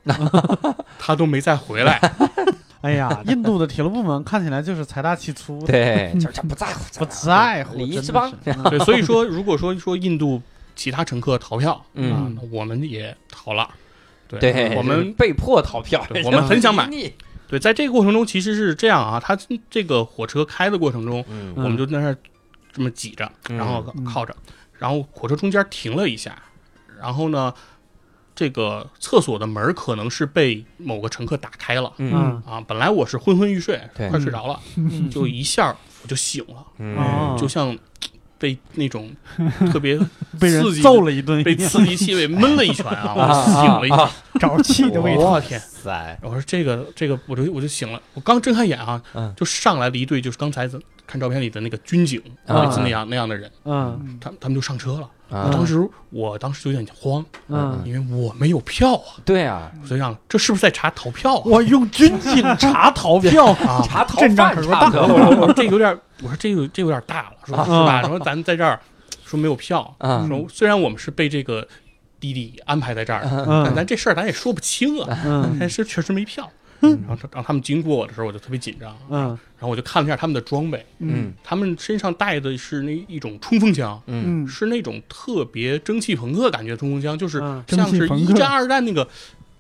他都没再回来。哎呀，印度的铁路部门看起来就是财大气粗的，对，就是他不在乎，不在乎，真的礼仪之邦。是。嗯。对，所以说如果说说印度其他乘客逃票，嗯。啊，我们也逃了。对，对，我们被迫逃票，我们很想买。对，在这个过程中其实是这样啊，他这个火车开的过程中，嗯。我们就在那儿这么挤着，嗯。然后嗯。靠着，然后火车中间停了一下，然后呢，这个厕所的门可能是被某个乘客打开了。嗯。啊。本来我是昏昏欲睡，对。快睡着了，嗯。就一下我就醒了，哦。嗯就像被那种特别 被人刺激揍了一顿，被刺激气味闷了一拳 啊，我醒了一啊。下。沼气的味道。我天！塞，我说这个这个，我就我就醒了。我刚睁开眼啊，嗯。就上来了一队，就是刚才咱看照片里的那个军警，啊类似那样那样的人，嗯。他他们就上车了。啊。我当时我当时就有点慌，嗯，因为我没有票啊，对啊，所以想这是不是在查逃票啊？我用军警查逃票。啊，查逃阵仗犯可大差不多我说我这有点，我说这有这有点大了，说是吧？说咱在这儿说没有票，啊。说虽然我们是被这个滴滴安排在这儿的，但嗯咱这事儿咱也说不清啊，嗯。但是确实没票。嗯。然后他让他们经过我的时候，我就特别紧张，嗯。然后我就看了一下他们的装备，嗯。他们身上带的是那一种冲锋枪，嗯。嗯，是那种特别蒸汽朋克感觉的冲锋枪，就是嗯。像是一战、二战那个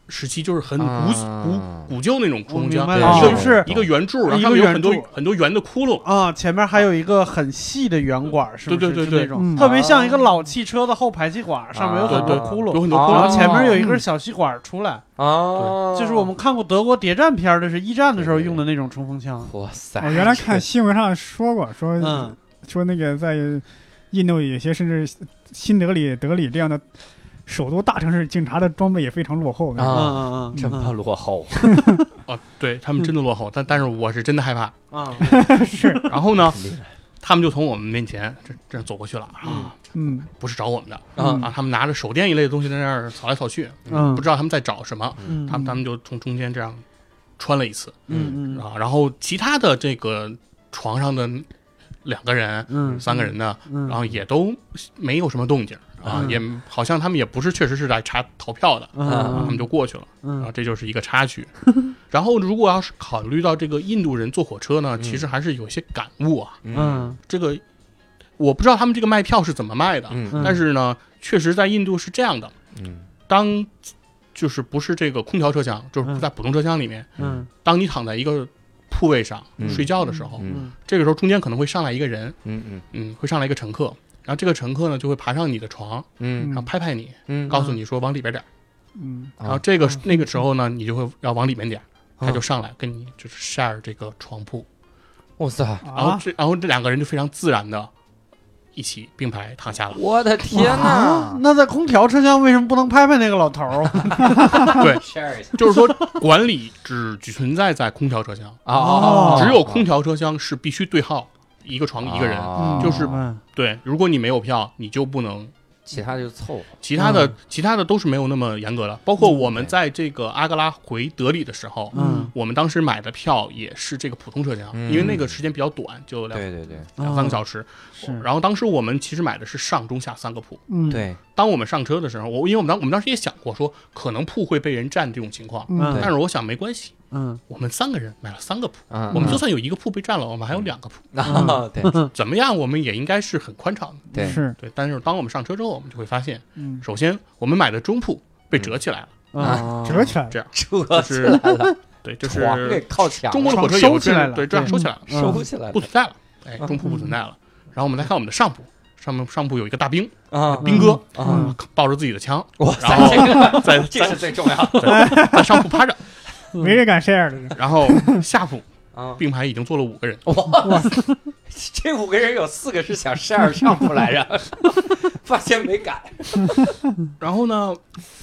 时期，就是很古、啊古古旧那种冲锋枪，我明白对一个了就是一个圆柱，然后一上面有很多很多圆的窟窿。啊，前面还有一个很细的圆管，是不是？对对对对。那种嗯。特别像一个老汽车的后排气管，上面有很多啊窟窿，有很多窟窿。然后前面有一哦根小吸管出来，啊，就是我们看过德国谍战片的是一战的时候用的那种冲锋枪。哇塞，我原来看新闻上说过，说嗯。说那个在印度有些甚至新德里、德里这样的首都大城市，警察的装备也非常落后的。啊嗯嗯嗯，这么落后，啊，对他们真的落后，但但是我是真的害怕。啊，是，然后呢，他们就从我们面前这这走过去了啊，嗯。不是找我们的啊啊，他们拿着手电一类的东西在那儿扫来扫去，嗯不知道他们在找什么，嗯，他们他们就从中间这样穿了一次。嗯嗯。啊，然后其他的这个床上的两个人、嗯。三个人呢，嗯，然后也都没有什么动静啊，嗯。也好像他们也不是确实是来查逃票的，嗯。然后他们嗯就过去了。然后嗯这就是一个插曲。然后如果要是考虑到这个印度人坐火车呢，嗯其实还是有些感悟啊。嗯。这个我不知道他们这个卖票是怎么卖的，但是呢，确实在印度是这样的，嗯。当就是不是这个空调车厢，就是不嗯。在普通车厢里面，嗯。当你躺在一个铺位上嗯。睡觉的时候，嗯。这个时候中间可能会上来一个人，嗯嗯。嗯，会上来一个乘客。然后这个乘客呢就会爬上你的床，嗯然后拍拍你，嗯，告诉你说往里边点儿。嗯啊然后这个嗯那个时候呢，你就会要往里面点，他啊就上来跟你就是 share 这个床铺。哇塞，然后啊，这然后这两个人就非常自然的一起并排躺下了。我的天啊哪！那在空调车厢为什么不能拍拍那个老头儿？share 就是说，管理只存在在空调车厢，哦，只有空调车厢是必须对号，一个床一个人。哦就是嗯对，如果你没有票，你就不能。其他就凑合。其他的、嗯其他的都是没有那么严格的，包括嗯我们在这个阿格拉回德里的时候，嗯我们当时买的票也是这个普通车厢，嗯因为那个时间比较短，就两对对对两三个小时。是然后当时我们其实买的是上中下三个铺。嗯，对，当我们上车的时候，我因为我们当我们当时也想过说可能铺会被人占这种情况，嗯但是我想没关系，嗯。我们三个人买了三个铺，嗯，我们就算有一个铺被占了，我们还有两个铺，啊，对。怎么样我们也应该是很宽敞的。对，是，对，但是当我们上车之后，我们就会发现，嗯，首先我们买的中铺被折起来了，啊。折起来了，这样折起就是来了，对，就床给是靠墙中国的火车收有起来了。对，这样对收起来了，嗯。收起来了。不存在了，哎，中铺不存在了。然后我们再看我们的上铺，上面上铺有一个大兵，啊兵哥啊！抱着自己的枪，哇然后，这个在这是最重要的在上铺趴着，没人敢 share 的，然后下铺啊！并排已经坐了五个人，哇，这五个人有四个是想 share 上铺来着，发现没敢。然后呢，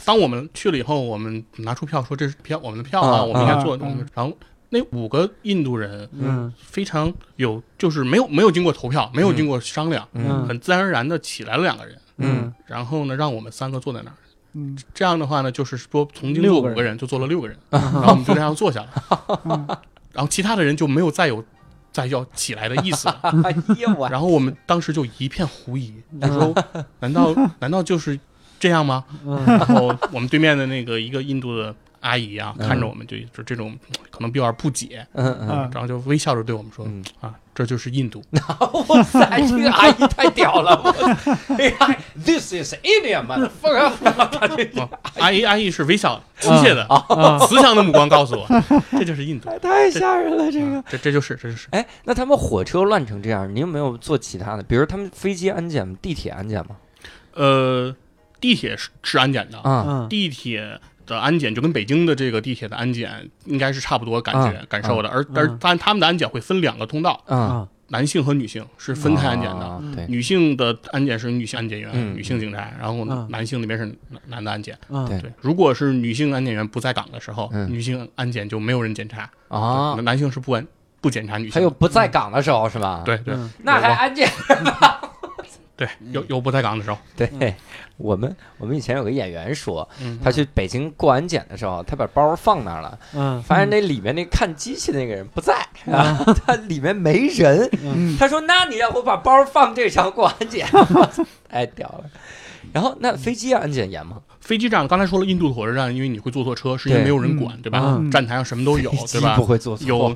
当我们去了以后，我们拿出票说这是票，我们的票啊，嗯我们应该坐。嗯然后那五个印度人嗯。非常有，就是没有没有经过投票，没有经过商量，嗯。很自然而然的起来了两个人，嗯。然后呢，让我们三个坐在那儿。嗯。这样的话呢，就是说从经六个人坐五个人就坐了六个人，然后我们就这样坐下了，嗯。然后其他的人就没有再有再要起来的意思了。然后我们当时就一片狐疑，就说 难道难道就是这样吗？嗯。然后我们对面的那个一个印度的阿姨啊，嗯看着我们就就这种可能有点不解，嗯嗯，啊，然后就微笑着对我们说嗯啊，这就是印度。哇塞，这个阿姨太屌了！哎呀，This is motherfucker！啊 阿姨阿姨是微笑的，机械的、啊慈祥的目光告诉我，这就是印度。太吓人了，这个。啊这这就是这就是。哎，那他们火车乱成这样，你有没有做其他的？比如他们飞机安检吗？地铁安检吗？呃，地铁是是安检的，啊，嗯地铁的安检就跟北京的这个地铁的安检应该是差不多感觉、嗯感受的，而嗯。而但他们的安检会分两个通道，男性和女性是分开安检的。女性的安检是女性安检员、嗯。女性警察，然后嗯男性那边是男男的安检。嗯对对，如果是女性安检员不在岗的时候，嗯。女性安检就没有人检查，啊，男性是不安不检查女性的。还有不在岗的时候是吧？，对对。嗯。那还安检？对，有有不在岗的时候，对，我们我们以前有个演员说，嗯，他去北京过安检的时候，他把包放那儿了，嗯。发现那里面那看机器的那个人不在啊，他里面没人。嗯。他说：“那你让我把包放这上过安检，太 屌了。”然后那飞机安检严吗？飞机站刚才说了，印度的火车站，因为你会坐错车，是因为没有人管，对吧？嗯站台上什么都有，对吧不？会坐错有？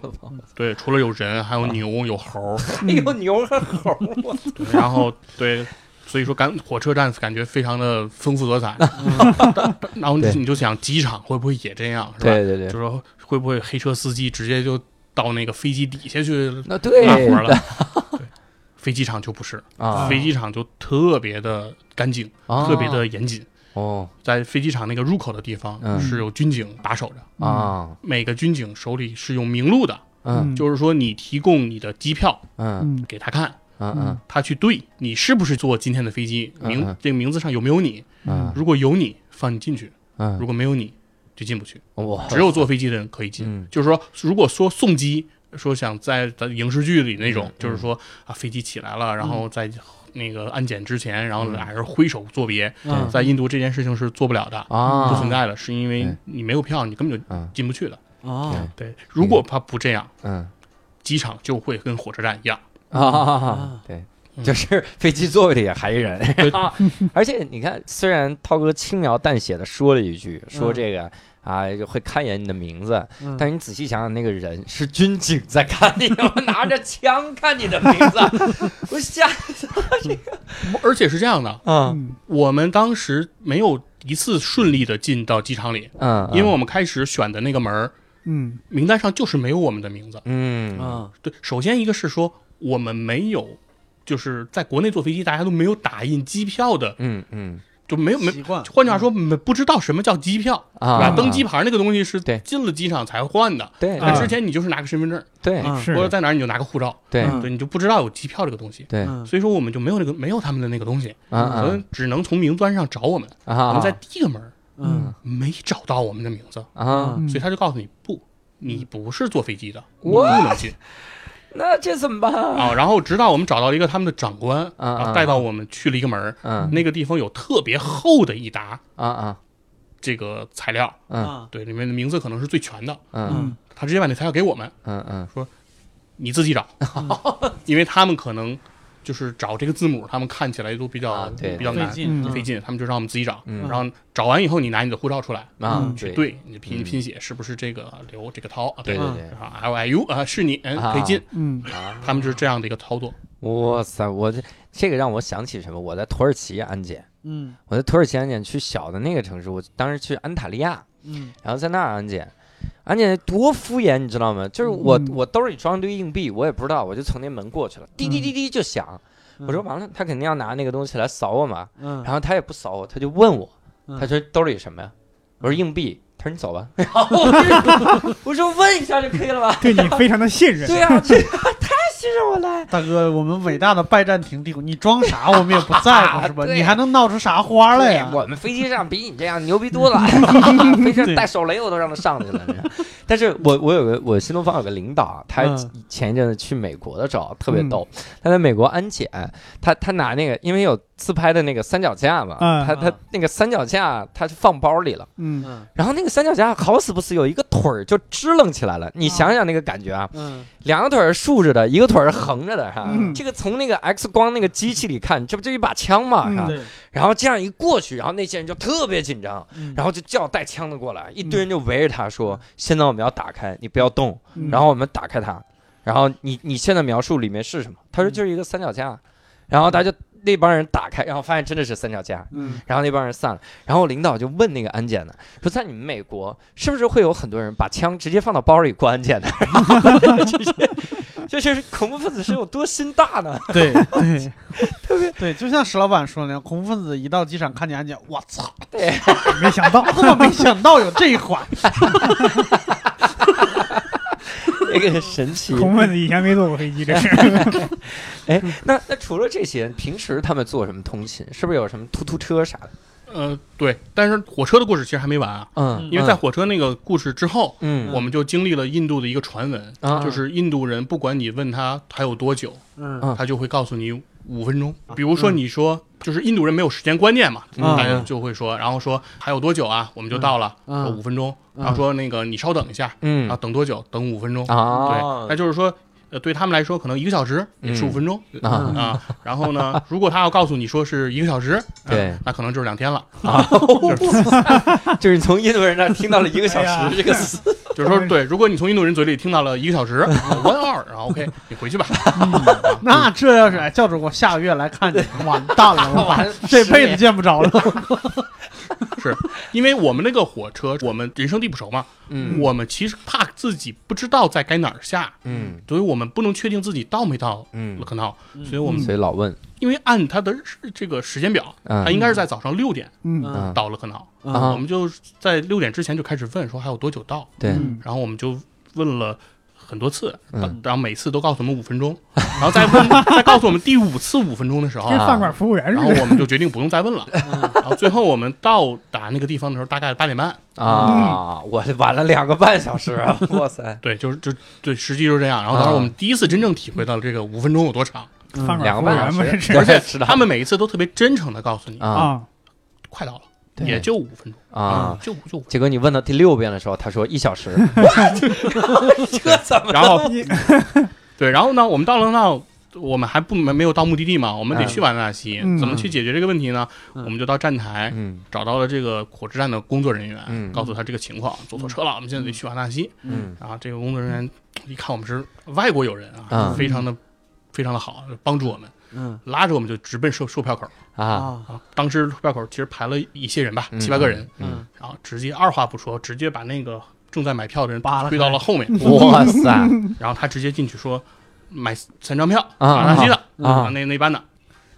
对，除了有人，还有牛，有猴儿，哎呦，牛和猴儿，然后对，所以说感火车站感觉非常的丰富多彩。然后对你就想机场会不会也这样，是吧？对对对，就说会不会黑车司机直接就到那个飞机底下去那对拉活了？对，飞机场就不是，啊，飞机场就特别的干净，啊。特别的严谨。哦。在飞机场那个入口的地方嗯。是有军警把守着，啊。每个军警手里是有名录的，嗯。就是说你提供你的机票嗯。嗯给他看，嗯嗯。他去对你是不是坐今天的飞机，嗯名嗯这个名字上有没有你，嗯。如果有你放你进去，如嗯，果没有你就进不去，哇，只有坐飞机的人可以进。嗯。就是说，如果说送机，说想在在影视剧里那种嗯，就是说啊飞机起来了，然后在那个安检之前，然后嗯。俩人挥手作别，嗯。在印度这件事情是做不了的。啊，不存在的，是因为你没有票，你根本就嗯。进不去的。哦。对，如果他不这样，嗯。机场就会跟火车站一样，啊，对，就是飞机座位里还有人，而且你看，虽然涛哥轻描淡写的说了一句，说这个啊会看一眼你的名字，嗯。但是你仔细想想，那个人是军警在看你，我拿着枪看你的名字，我吓死这个而且是这样的，啊嗯我们当时没有一次顺利的进到机场里，嗯，因为我们开始选的那个门儿嗯名单上就是没有我们的名字。嗯啊对，首先一个是说我们没有，就是在国内坐飞机，大家都没有打印机票的，嗯嗯就没有没。习惯，换句话说，没不知道什么叫机票，啊，登机牌那个东西是对。进了机场才换的。对。之前你就是拿个身份证，对。或者在哪儿你就拿个护照，对。你就不知道有机票这个东西。对。嗯。所以说我们就没有那个没有他们的那个东西，啊所以只能从名单上找我们。我啊们在第一个门嗯。没找到我们的名字，啊，嗯所以他就告诉你不，你不是坐飞机的，你不能进那这怎么办？啊？啊。然后直到我们找到了一个他们的长官，啊然后带到我们去了一个门儿，嗯。那个地方有特别厚的一沓啊啊。这个材料，嗯。啊。对，里面的名字可能是最全的。嗯。嗯。他直接把那材料给我们，嗯嗯。你自己找，因为他们可能就是找这个字母，他们看起来都比较、啊对比较难费劲嗯。费劲，他们就让我们自己找。嗯。然后找完以后，你拿你的护照出来。啊嗯对。对，你的拼嗯。拼写是不是这个刘这个涛？啊嗯对对对。啊，L I U 啊，是你，嗯，啊。可以进。嗯。啊，他们就是这样的一个操作。哇塞，我这这个让我想起什么？我在土耳其安检，嗯。我在土耳其安检去小的那个城市，我当时去安塔利亚，嗯。然后在那儿安检，安检多敷衍，你知道吗？就是我、嗯我兜里装一堆硬币，我也不知道，我就从那门过去了，滴滴滴滴就响，我说完了，他肯定要拿那个东西来扫我嘛，嗯然后他也不扫我，他就问我，嗯他说兜里什么呀？我说硬币。他说你走吧，然 后我说问一下就可以了吧？对你非常的信任。对啊，这接着我来。大哥，我们伟大的拜占庭帝国，你装啥我们也不在乎是吧？你还能闹出啥花来呀？我们飞机上比你这样牛逼多了，飞机上带手雷我都让他上去了。但是我我有个我新东方有个领导，他前一阵子去美国的时候特别逗，他在美国安检，他他拿那个因为有自拍的那个三脚架嘛，嗯他他那个三脚架他就放包里了，嗯。嗯。然后那个三脚架好死不死有一个腿儿就支棱起来了，你想想那个感觉啊，嗯。两个腿儿是竖着的，一个腿儿是横着的哈。嗯。这个从那个 X 光那个机器里看，这不就一把枪嘛，是吧？对，然后这样一过去，然后那些人就特别紧张，嗯。然后就叫带枪的过来，一堆人就围着他说：“现在我们要打开，你不要动。”嗯。然后我们打开它，然后你你现在描述里面是什么？他说就是一个三脚架，然后他就那帮人打开，然后发现真的是三脚架，嗯然后那帮人散了，然后领导就问那个安检的说，在你们美国是不是会有很多人把枪直接放到包里过安检的？然后这些这些恐怖分子是有多心大呢？对 对，特别对，就像石老板说的那样，恐怖分子一到机场看见安检，我操，对没想到，我 没想到有这一环。这个神奇。恐怖分子以前没坐过飞机，这是。哎，那那除了这些，平时他们坐什么通勤？是不是有什么突突车啥的？呃，对，但是火车的故事其实还没完啊，嗯，因为在火车那个故事之后，嗯我们就经历了印度的一个传闻，嗯就是印度人不管你问他还有多久，嗯嗯他就会告诉你五分钟。比如说你说，就是印度人没有时间观念嘛，嗯大家就会说，然后说还有多久啊，我们就到了，五分钟，嗯然后说那个你稍等一下，嗯啊，等多久？等五分钟。啊对，那就是说，呃，对他们来说，可能一个小时也十五分钟啊啊。然后呢，如果他要告诉你说是一个小时，啊对那可能就是两天了啊。就是你 从印度人那听到了一个小时这个词，就是说，对，如果你从印度人嘴里听到了一个小时 one hour，然后 OK，你回去吧。那这要是哎，教主，我下个月来看你，完蛋了，我完这辈子见不着了。是因为我们那个火车，我们人生地不熟嘛，嗯。我们其实怕自己不知道在该哪儿下，嗯。所以我们不能确定自己到没到嗯。勒，克闹，所以我们所以老问，因为按他的这个时间表，他应该是在早上六点到了克闹，啊。我们就在六点之前就开始问说还有多久到，对，嗯。然后我们就问了很多次，嗯。然后每次都告诉我们五分钟，然后再问 再告诉我们第五次五分钟的时候跟，饭馆服务员然后。我们就决定不用再问了，然后最后我们到达那个地方的时候大概八点半，啊，我晚了两个半小时啊，哇塞，对，就是就对，实际就是这样。然后当时我们第一次真正体会到了这个五分钟有多长，饭馆两服务员嘛，个半小时而且知道 他们每一次都特别真诚的告诉你，啊。啊，快到了，对。也就五分钟啊。嗯，就就五分结果你问到第六遍的时候，他说一小时，这怎么钟。然后 对，然后呢，我们到了那我们还不没没有到目的地嘛，我们得嗯。去瓦纳西，嗯。怎么去解决这个问题呢？嗯。我们就到站台嗯找到了这个火车站的工作人员，嗯告诉他这个情况，坐错车了，我们现在得去瓦纳西。嗯。然后这个工作人员一看我们是外国友人啊，嗯。非常的非常的好，帮助我们，嗯拉着我们就直奔售售票口啊啊啊。当时售票口其实排了一些人吧，嗯七八个人，嗯，然后直接二话不说，直接把那个正在买票的人扒拉推到了后面，哇塞然后他直接进去说买三张票，啊瓦纳西的啊那那班的，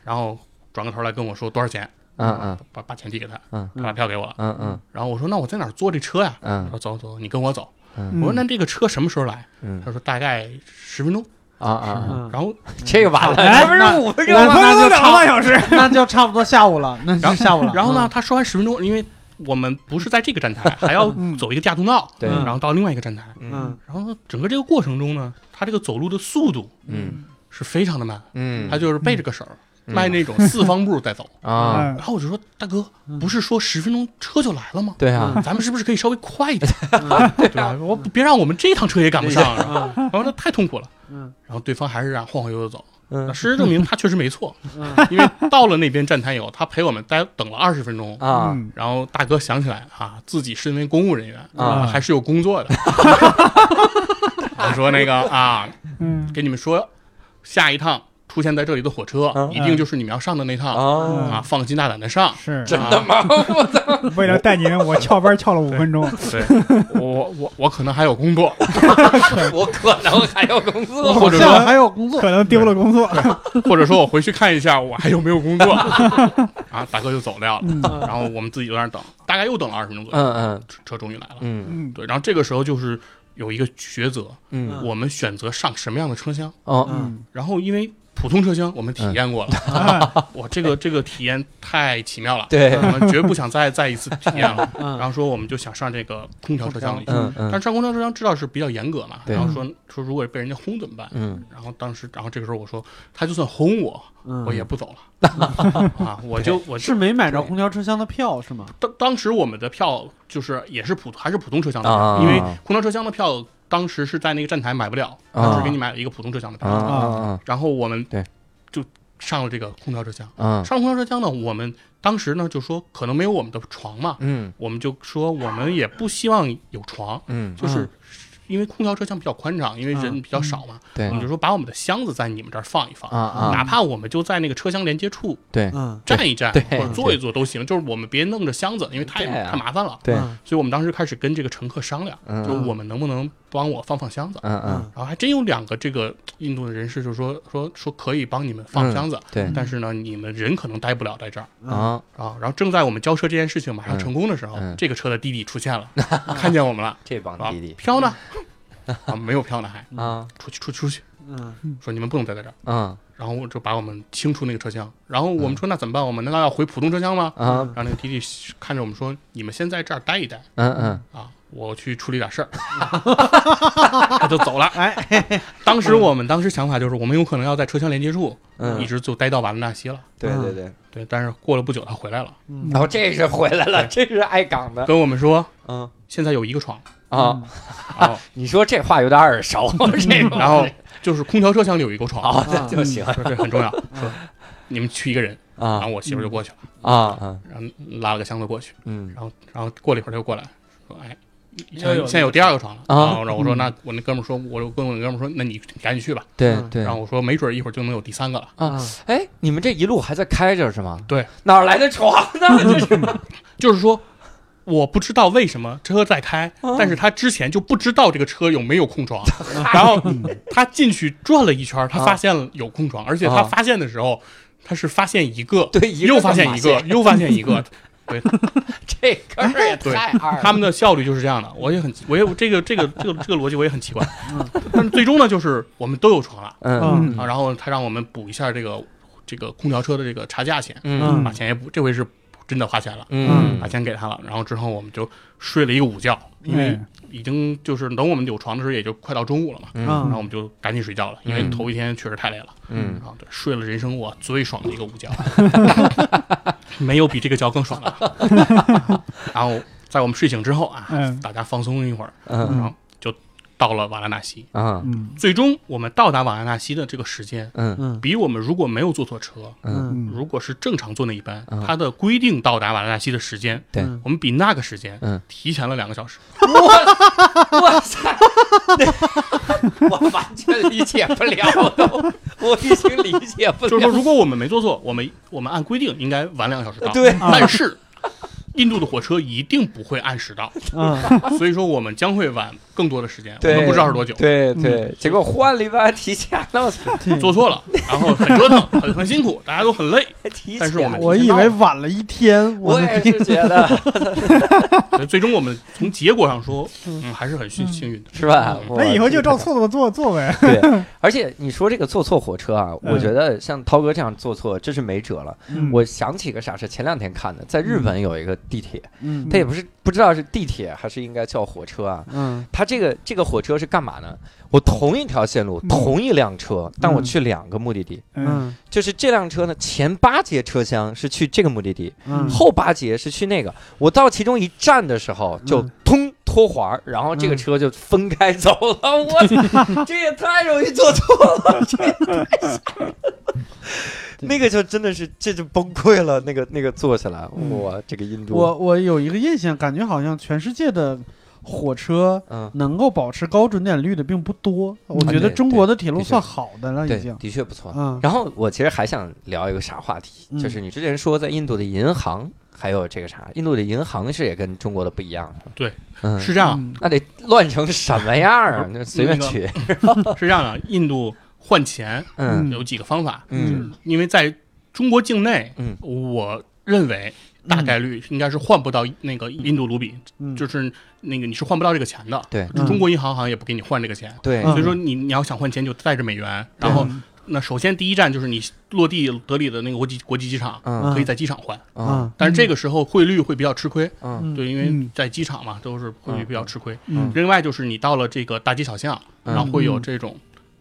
然后转过头来跟我说多少钱，嗯嗯把把钱递给他，嗯他把票给我了，嗯嗯然后我说那我在哪儿坐这车呀？他嗯说走走，你跟我走。嗯我说那这个车什么时候来？嗯他说大概十分钟。啊啊，嗯，然后这个完了，哎这不是五分钟吗？五分钟都那就两个半小时，那就差不多下午了，那然后下午了。然后呢，他说完十分钟，因为我们不是在这个站台，还要嗯。走一个架通道，对，嗯然后到另外一个站台。嗯。嗯？然后呢，整个这个过程中呢，他这个走路的速度嗯。是非常的慢，嗯，他就是背着个手，嗯迈那种四方步在走。啊，嗯然后我就说：“大哥，嗯不是说十分钟车就来了吗？对啊，咱们是不是可以稍微快一点？嗯对吧？我别让我们这趟车也赶不上。嗯然后那太痛苦了。嗯然后对方还是让晃晃悠悠走。嗯那事实证明他确实没错，嗯因为到了那边站台以后，他陪我们待等了二十分钟。啊嗯然后大哥想起来啊，自己身为公务人员啊还是有工作的。我说那个啊，嗯跟你们说，下一趟出现在这里的火车嗯一定就是你们要上的那趟。啊，啊，放心大胆的上。是。真的吗？我操！为了带您，我翘班翘了五分钟，对，我我 我可能还有工作，我可能还有工作，或者说还有工作。可，能丢了工作。或者说我回去看一下我还有没有工作。啊。大哥就走掉了，嗯。然后我们自己就在那等，大概又等了二十分钟左右，嗯嗯。车车终于来了。嗯。嗯。对，然后这个时候就是有一个抉择，嗯。我们选择上什么样的车厢。哦。嗯。然后因为普通车厢我们体验过了，啊 哇，这个这个体验太奇妙了，对。我们绝不想再再一次体验了。嗯。然后说我们就想上这个空调车厢里。去，嗯嗯。但是上空调车厢知道是比较严格嘛，对。然后说说如果被人家轰怎么办？嗯。然后当时，然后这个时候我说，他就算轰我，嗯。我也不走了。啊！我就我是没买着空调车厢的票是吗？当当时我们的票就是也是普还是普通车厢的因为空调车厢的票当时是在那个站台买不了，啊。当时给你买了一个普通车厢的啊票，啊。然后我们对。就上了这个空调车厢。啊。上了空调车厢呢，我们当时呢就说可能没有我们的床嘛，嗯。我们就说我们也不希望有床，嗯，就是因为空调车厢比较宽敞，因为人比较少嘛，对。我们就说把我们的箱子在你们这儿放一放，啊啊。哪怕我们就在那个车厢连接处对。嗯站一站对。或者坐一坐都行，就是我们别弄着箱子，因为太对。啊太麻烦了。所以我们当时开始跟这个乘客商量，嗯。就是我们能不能帮我放放箱子。嗯嗯。然后还真有两个这个 印度的人士就说说说可以帮你们放箱子，对。但是呢你们人可能待不了在这儿。啊啊。然后正在我们交车这件事情马上成功的时候，嗯。嗯这个车的弟弟出现了，看见我们了，这帮啊弟弟。飘呢？啊没有票呢还。啊。出去出去出去，嗯。说你们不能待在这儿。嗯。然后我就把我们清出那个车厢，然后我们说那怎么办？我们难道要回普通车厢吗？啊然后那个弟弟看着我们说：“你们先在这儿待一待。嗯嗯。啊，我去处理点事儿。”他就走了。哎，当时我们当时想法就是，我们有可能要在车厢连接处嗯。一直就待到瓦伦纳西了。对对对，对，但是过了不久他回来了，然后这是回来了，这是爱岗的，跟我们说嗯。现在有一个床，啊，你说这话有点耳熟，这个。然后就是空调车厢里有一个床，就行说这很重要，说你们去一个人啊，然啊后我媳妇就过去了，啊啊。然后拉了个箱子过去，嗯。然后然后过了一会儿他又过来说，哎。现又有在现在有第二个床了，啊然后然后我说那我那哥们儿说，我就跟我那哥们儿说，那你赶紧去吧。嗯。对。对然后我说没准儿一会儿就能有第三个了。啊，哎，你们这一路还在开着是吗？对，哪儿来的床呢？这是 就是说，我不知道为什么车在开，啊但是他之前就不知道这个车有没有空床，然后他进去转了一圈，他发现了有空床，而且他啊发现的时候，他是发现一个，对，又发现一个，又发现一个，这哥们儿也太二了。他们的效率就是这样的。我也很，我也这个这个 这个这个逻辑我也很奇怪，但是最终呢，就是我们都有床了嗯。嗯。啊，然后他让我们补一下这个这个空调车的这个差价钱，嗯。把钱也补，这回是真的花钱了。嗯。把钱给他了，然后之后我们就睡了一个午觉，因为嗯。已经就是等我们有床的时候，也就快到中午了嘛，嗯。然后我们就赶紧睡觉了，因为嗯。头一天确实太累了，嗯。然后对睡了人生我最爽的一个午觉，没有比这个觉更爽的了。然后在我们睡醒之后啊，嗯。大家放松一会儿，嗯。然后就到了瓦拉纳西。啊嗯。最终我们到达瓦拉纳西的这个时间，嗯。嗯比我们如果没有坐错车，嗯，嗯如果是正常坐那一班嗯，它的规定到达瓦拉纳西的时间，对。嗯。我们比那个时间嗯。提前了两个小时。哇 塞，我完全理解不了都，我已经理解不了。就是说，如果我们没做错，我们我们按规定应该晚两个小时到。对但是印度的火车一定不会按时到，嗯，所以说我们将会晚更多的时间，我们不知道是多久。对对，结果换了一班提前了，我操，做错了，然后很折腾，很很辛苦，大家都很累。但是我们我以为晚了一天，我 也是觉得。所以最终我们从结果上说，嗯，还是很幸幸运的。是吧？那以后就照错的坐坐呗。对，而且你说这个坐错火车啊，我嗯觉得像涛哥这样坐错，真是没辙了。嗯。我想起个啥事，前两天看的，在日本有一个地铁，嗯他也不是不知道是地铁还是应该叫火车啊。嗯他这个这个火车是干嘛呢？我同一条线路，嗯同一辆车，但我嗯去两个目的地。嗯嗯就是这辆车呢，前八节车厢是去这个目的地，嗯后八节是去那个。我到其中一站的时候，就嗯通脱环儿，然后这个嗯车就分开走了。我操，这也太容易做错了，这也太吓人了。那个就真的是，这就崩溃了。那个那个坐下来，嗯哇，这个印度，我我有一个印象，感觉好像全世界的火车嗯，能够保持高准点率的并不多。我觉得中国的铁路算好的了，已经，。的确不错。嗯然后我其实还想聊一个啥话题，嗯就是你之前说在印度的银行还有这个啥，印度的银行是也跟中国的不一样。对，嗯，是这样，嗯。那得乱成什么样啊？那 随便那个。取。是这样的。印度换钱嗯。有几个方法，嗯。因为在中国境内，嗯。我认为大概率应该是换不到那个印度卢比，嗯。就是那个你是换不到这个钱的。对。嗯中国银行好像也不给你换这个钱，对，嗯所以说你你要想换钱就带着美元，然后嗯那首先第一站就是你落地德里的那个国际国际机场，嗯可以在机场换，啊嗯但是这个时候汇率会比较吃亏，嗯对，因为嗯在机场嘛都是汇率比较吃亏。嗯另外就是你到了这个大街小巷，嗯然后会有这种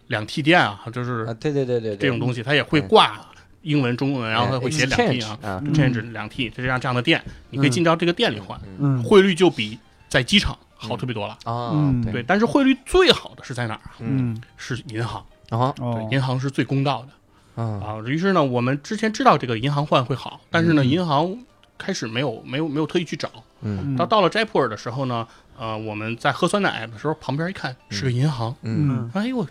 两 T 店啊，就是啊，对对对对，这种东西，它也会挂英文、中文，然后它会写两 T 啊，change 两 T，就这样这样的店，你可以进到这个店里换，嗯汇率就比在机场好特别多了。啊，嗯对，但是汇率最好的是在哪儿啊？是银行，啊对哦，银行是最公道的。啊。啊。于是呢，我们之前知道这个银行换会好，但是呢，嗯。银行开始没有没有没有特意去找。嗯。到到了斋普尔的时候呢，呃，我们在喝酸奶的时候，旁边一看是个银行，嗯，嗯。哎呦，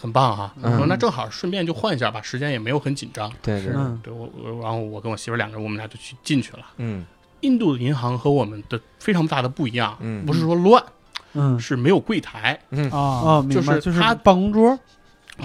很棒哈！我嗯说那正好顺便就换一下吧，时间也没有很紧张。对是，嗯。对我，我然后我跟我媳妇两个人，我们俩就去进去了。嗯。印度的银行和我们的非常大的不一样，嗯。不是说乱，嗯。是没有柜台。嗯，啊哦，明白，就是就是他办公桌，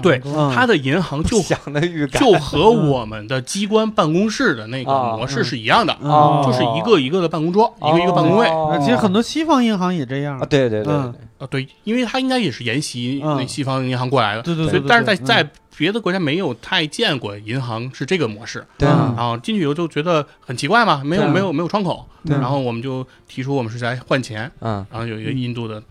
对，嗯它的银行就想的预感就和我们的机关办公室的那个啊模式是一样的，就是一个一个的办公桌，一个一个办公位。哦其实很多西方银行也这样啊，。对对对啊，对，因为它应该也是沿袭嗯那西方银行过来的，对对对，所以但是在在别的国家没有太见过银行是这个模式。对啊然后进去以后就觉得很奇怪嘛，没有没有没有窗口，对然后我们就提出我们是来换钱，嗯然后有一个印度的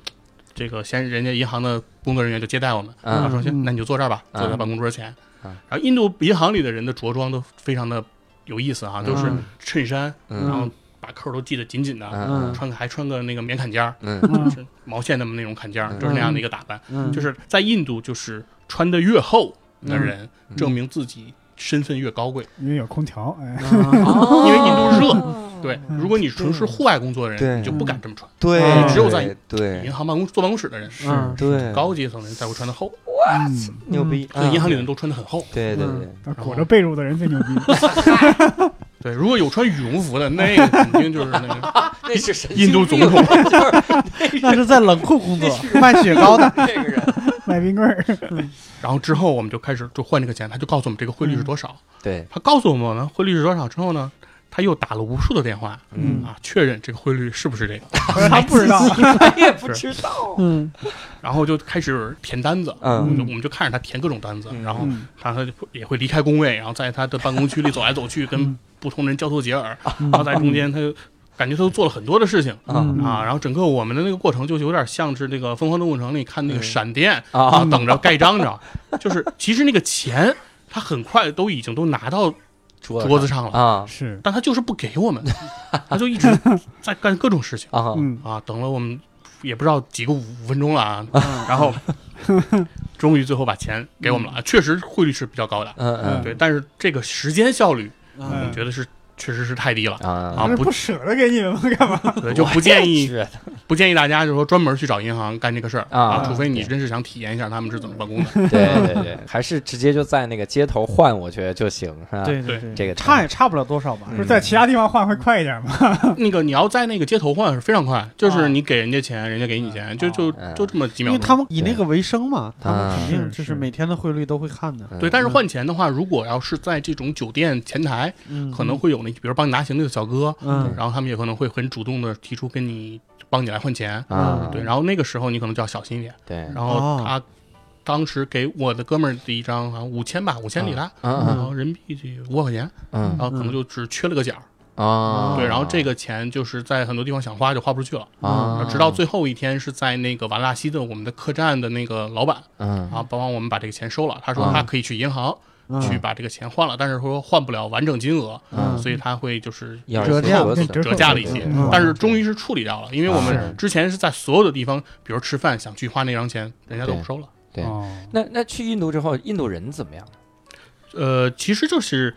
这个先人家银行的工作人员就接待我们，嗯。他说行，嗯。那你就坐这儿吧，嗯。坐在办公桌前。嗯然后印度银行里的人的着装都非常的有意思哈，都是嗯衬衫，嗯。然后把扣都系得紧紧的，嗯。穿个还穿个那个棉坎肩儿，嗯。嗯是毛线那么那种坎肩儿，嗯。就是那样的一个打扮。嗯，就是在印度，就是穿的越厚的人，嗯。证明自己身份越高贵。因为有空调，因为印度热哦对，如果你纯是户外工作的人，你就不敢这么穿。对，嗯只有在对。银行办公坐办公室的人，是。对。高阶层的人才会穿的厚，哇，牛逼，所以银行里啊人都穿的很厚。对对对，那裹着被褥的人最牛逼。对，如果有穿羽绒服的，那个 肯定就是那个 那是神印度总统。就是那是在冷库工作，卖雪糕的。这个人，卖冰棍儿，然后之后我们就开始就换这个钱，他就告诉我们这个汇率是多少。对，他告诉我们汇率是多少之后呢，他又打了无数的电话嗯，啊，确认这个汇率是不是这个，他不知道。他也不知道，嗯。然后就开始填单子。我嗯们就我们就看着他填各种单子，嗯。然后嗯。他他也会离开工位，然后在他的办公区里走来走去，跟不同人交头接耳，然后在中间他就感觉他都做了很多的事情。啊啊，然后整个我们的那个过程就有点像是那个《疯狂动物城》里看那个嗯。闪电啊。啊，等着盖章你知道，就是其实那个钱他很快都已经都拿到桌子上了，啊。是，但他就是不给我们，他就一直在干各种事情。啊 嗯。啊，等了我们也不知道几个五五分钟了啊，嗯。然后 终于最后把钱给我们了，啊确实汇率是比较高的，嗯嗯。对，但是这个时间效率，我觉得是确实是太低了。啊啊不舍得给你们吗？干嘛？对，就不建议是不建议大家就是说专门去找银行干这个事儿啊除非你真是想体验一下他们是怎么办公的。对对对，还是直接就在那个街头换，我觉得就行，是吧？对对对，这个差也差不了多少吧嗯。就是在其他地方换会快一点吗？那个你要在那个街头换是非常快，就啊是你给人家钱，人家给你钱，就就嗯就这么几秒因为。他们以那个为生嘛，他们啊肯定就是是每天的汇率都会看的。嗯对，但是换钱的话，如果要是在这种酒店前台，嗯，可能会有那比如帮你拿行李的小哥，嗯然后他们也可能会很主动的提出跟你帮你来换钱。啊，对，然后那个时候你可能就要小心一点。对，然后他当时给我的哥们儿的一张好像五千吧，五千里拉，嗯然嗯后人民币就五百块钱，嗯然后可能就只缺了个角儿。啊，对，然后这个钱就是在很多地方想花就花不出去了。啊，直到最后一天是在那个瓦拉西的我们的客栈的那个老板，嗯然后帮我们把这个钱收了。他说啊他可以去银行嗯去把这个钱换了，但是说换不了完整金额，嗯所以他会就是要折价折价了一些嗯。但是终于是处理掉了，因为我们之前是在所有的地方，比如吃饭想去花那张钱，人家都不收了。对哦那那去印度之后，印度人怎么样？呃，其实就是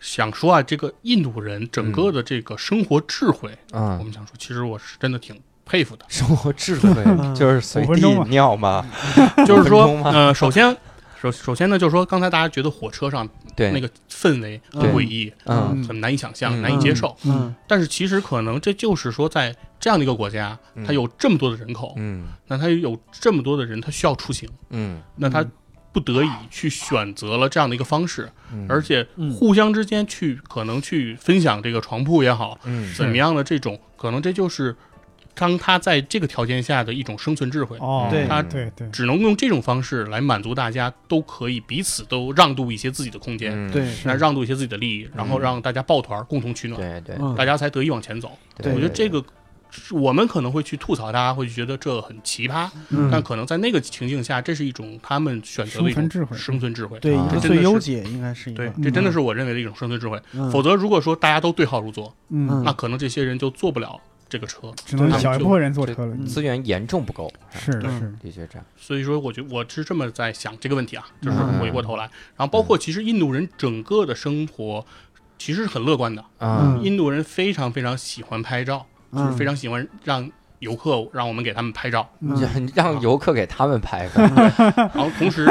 想说啊，这个印度人整个的这个生活智慧，我嗯，们想说，其实我是真的挺佩服的。生活智慧就是随地尿嘛？就是说呃，首先，首首先呢，就是说，刚才大家觉得火车上对，那个氛围诡异，嗯很难以想象、嗯难以接受。嗯但是其实可能这就是说，在这样的一个国家，嗯它有这么多的人口，嗯那它有这么多的人，他需要出行，嗯那他不得已去选择了这样的一个方式，嗯，而且嗯互相之间去可能去分享这个床铺也好，嗯怎么样的这种，可能这就是当他在这个条件下的一种生存智慧。哦，对他对对，只能用这种方式来满足大家都可以彼此都让渡一些自己的空间，嗯。对来让渡一些自己的利益，然后让大家抱团儿共同取暖，对对。嗯。大家才得以往前走。对，我觉得这个我们可能会去吐槽他，会觉得这很奇葩，嗯。但可能在那个情境下，这是一种他们选择的一种生存智慧。生存智慧。对最优解应该是一个，，对这真的是我认为的一种生存智慧。嗯。否则，如果说大家都对号入座，嗯，那可能这些人就做不了这个车。只能小一部分人坐车了。嗯资源严重不够，对是是，的确这样。所以说，我觉我是这么在想这个问题啊，就是嗯回过头来，然后包括其实印度人整个的生活其实是很乐观的，啊嗯印度人非常非常喜欢拍照，就是嗯非常喜欢让游客让我们给他们拍照，嗯让让游客给他们拍个 然后同时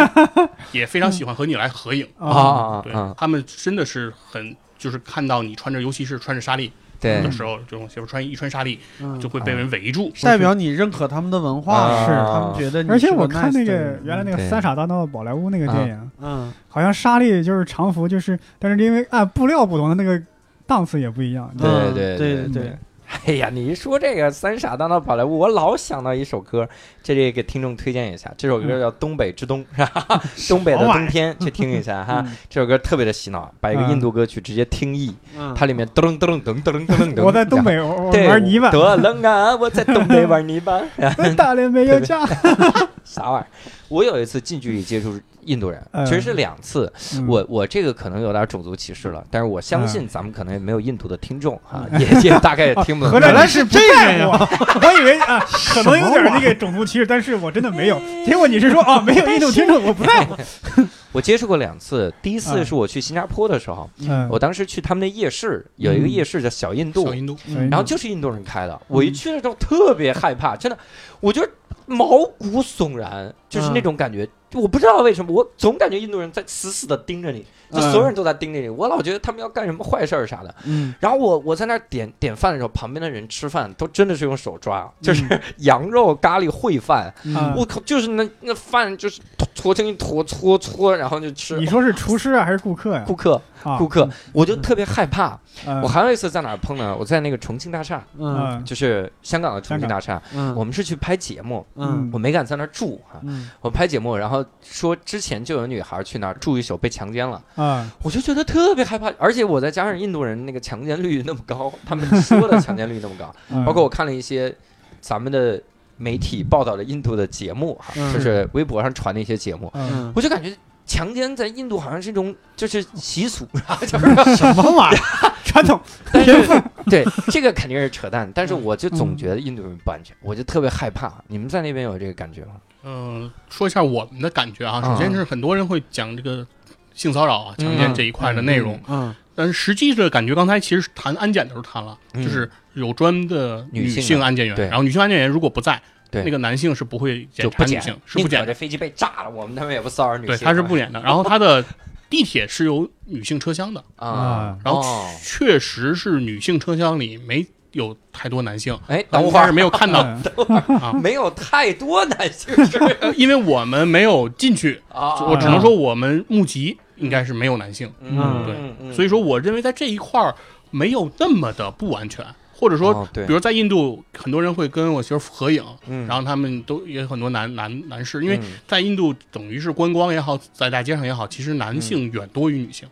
也非常喜欢和你来合影。啊，对他们真的是很就是看到你穿着，尤其是穿着纱丽对。的时候，这种媳妇穿一穿纱丽嗯。就会被人围住。代表你认可他们的文化，啊。是他们觉得你而且我看那个原来那个《三傻大闹宝莱坞》那个电影，嗯。好像纱丽就是常服，就是但是因为按布料不同的那个档次也不一样。对嗯对对对。对，哎呀，你一说这个三傻大闹宝莱坞，我老想到一首歌，这里给听众推荐一下，这首歌叫《东北之冬》，是吧？东北的冬天，去听一下 哈。这首歌特别的洗脑，把一个印度歌曲直接听译，嗯它里面噔噔噔噔噔噔噔。我在东北玩泥巴，多冷啊！我在东北玩泥巴，大连没有家。啥玩意儿？我有一次近距离接触印度人，嗯其实是两次。嗯我我这个可能有点种族歧视了，但是我相信咱们可能也没有印度的听众哈，嗯也 也大概也听不懂。合着原来是这个呀我 我以为啊，可能有点那个种族歧视，但是我真的没有。结果你是说啊，没有印度听众，我不在乎。我接触过两次，第一次嗯是我去新加坡的时候，嗯我当时去他们的夜市，有一个夜市叫小印度小，印度，嗯然后就是印度人开的。我一去的时候特别害怕，真的，我就毛骨悚然，就是那种感觉。我不知道为什么，我总感觉印度人在死死的盯着你，就所有人都在盯着你，我老觉得他们要干什么坏事儿啥的。嗯。然后我我在那儿点点饭的时候，旁边的人吃饭都真的是用手抓，就是羊肉咖喱烩饭，啊我靠，就是那那饭就是搓成一坨搓搓，然后就吃。你。说是厨师啊还是顾客呀？顾客，啊顾客，我就特别害怕。嗯。我还有一次在哪儿碰呢？我在那个重庆大厦，嗯。嗯就是香港的重庆大厦，嗯。我们是去拍节目，嗯。我没敢在那儿住哈。嗯。我拍节目，然后说之前就有女孩去那儿住一宿被强奸了，啊我就觉得特别害怕，而且我再加上印度人那个强奸率那么高，他们说的强奸率那么高，嗯包括我看了一些咱们的媒体报道的印度的节目哈，嗯就是微博上传的一些节目，我就感觉强奸在印度好像是一种就是习俗，就是 什么玩意儿？传统，但是对这个肯定是扯淡，但是我就总嗯觉得印度人不安全，我就特别害怕。你们在那边有这个感觉吗？嗯，说一下我们的感觉啊。嗯首先是很多人会讲这个性骚扰啊、强奸这一块的内容，嗯但是实际的感觉，刚才其实谈安检的时候谈了，嗯就是有专的女女性安检员，然后女性安检员如果不在，对那个男性是不会检检查女性，，是不检的，宁可这飞机被炸了，我们他们也不骚扰女性。对，他是不检的。然后他的地铁是有女性车厢的，啊。然后哦确实是女性车厢里没有太多男性，哎，等会儿但是没有看到，嗯啊没有太多男性 因为我们没有进去，啊，我只能说我们目击应该是没有男性。嗯对嗯所以说，我认为在这一块儿没有那么的不安全，或者说，比如在印度，很多人会跟我媳妇合影，嗯然后他们都也有很多男男男士，因为嗯在印度等于是观光也好，在大街上也好，其实男性远多于女性，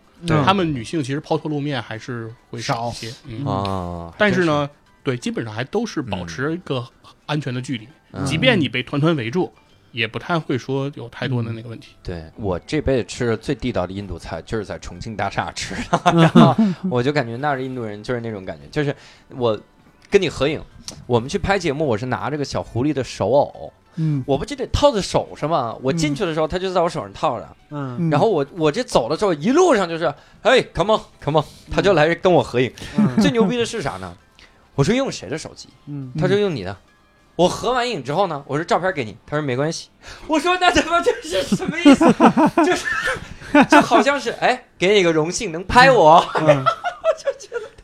他们女性其实抛头露面还是会少一些，嗯，啊，但是呢，对，基本上还都是保持一个安全的距离，即便你被团团围住，也不太会说有太多的那个问题。对我这辈子吃的最地道的印度菜，就是在重庆大厦吃的，然后我就感觉那儿的印度人就是那种感觉，就是我跟你合影，我们去拍节目，我是拿着个小狐狸的手偶，嗯，我不就得套在手上吗？我进去的时候，他就在我手上套着，嗯嗯然后我我这走的时候，一路上就是，哎，come on，come on，他就来跟我合影。嗯最牛逼的是啥呢？我说用谁的手机？嗯他说用你的。我合完影之后呢，我说照片给你，他说没关系。我说那他妈这是什么意思？就是就好像是哎，给你个荣幸能拍我。嗯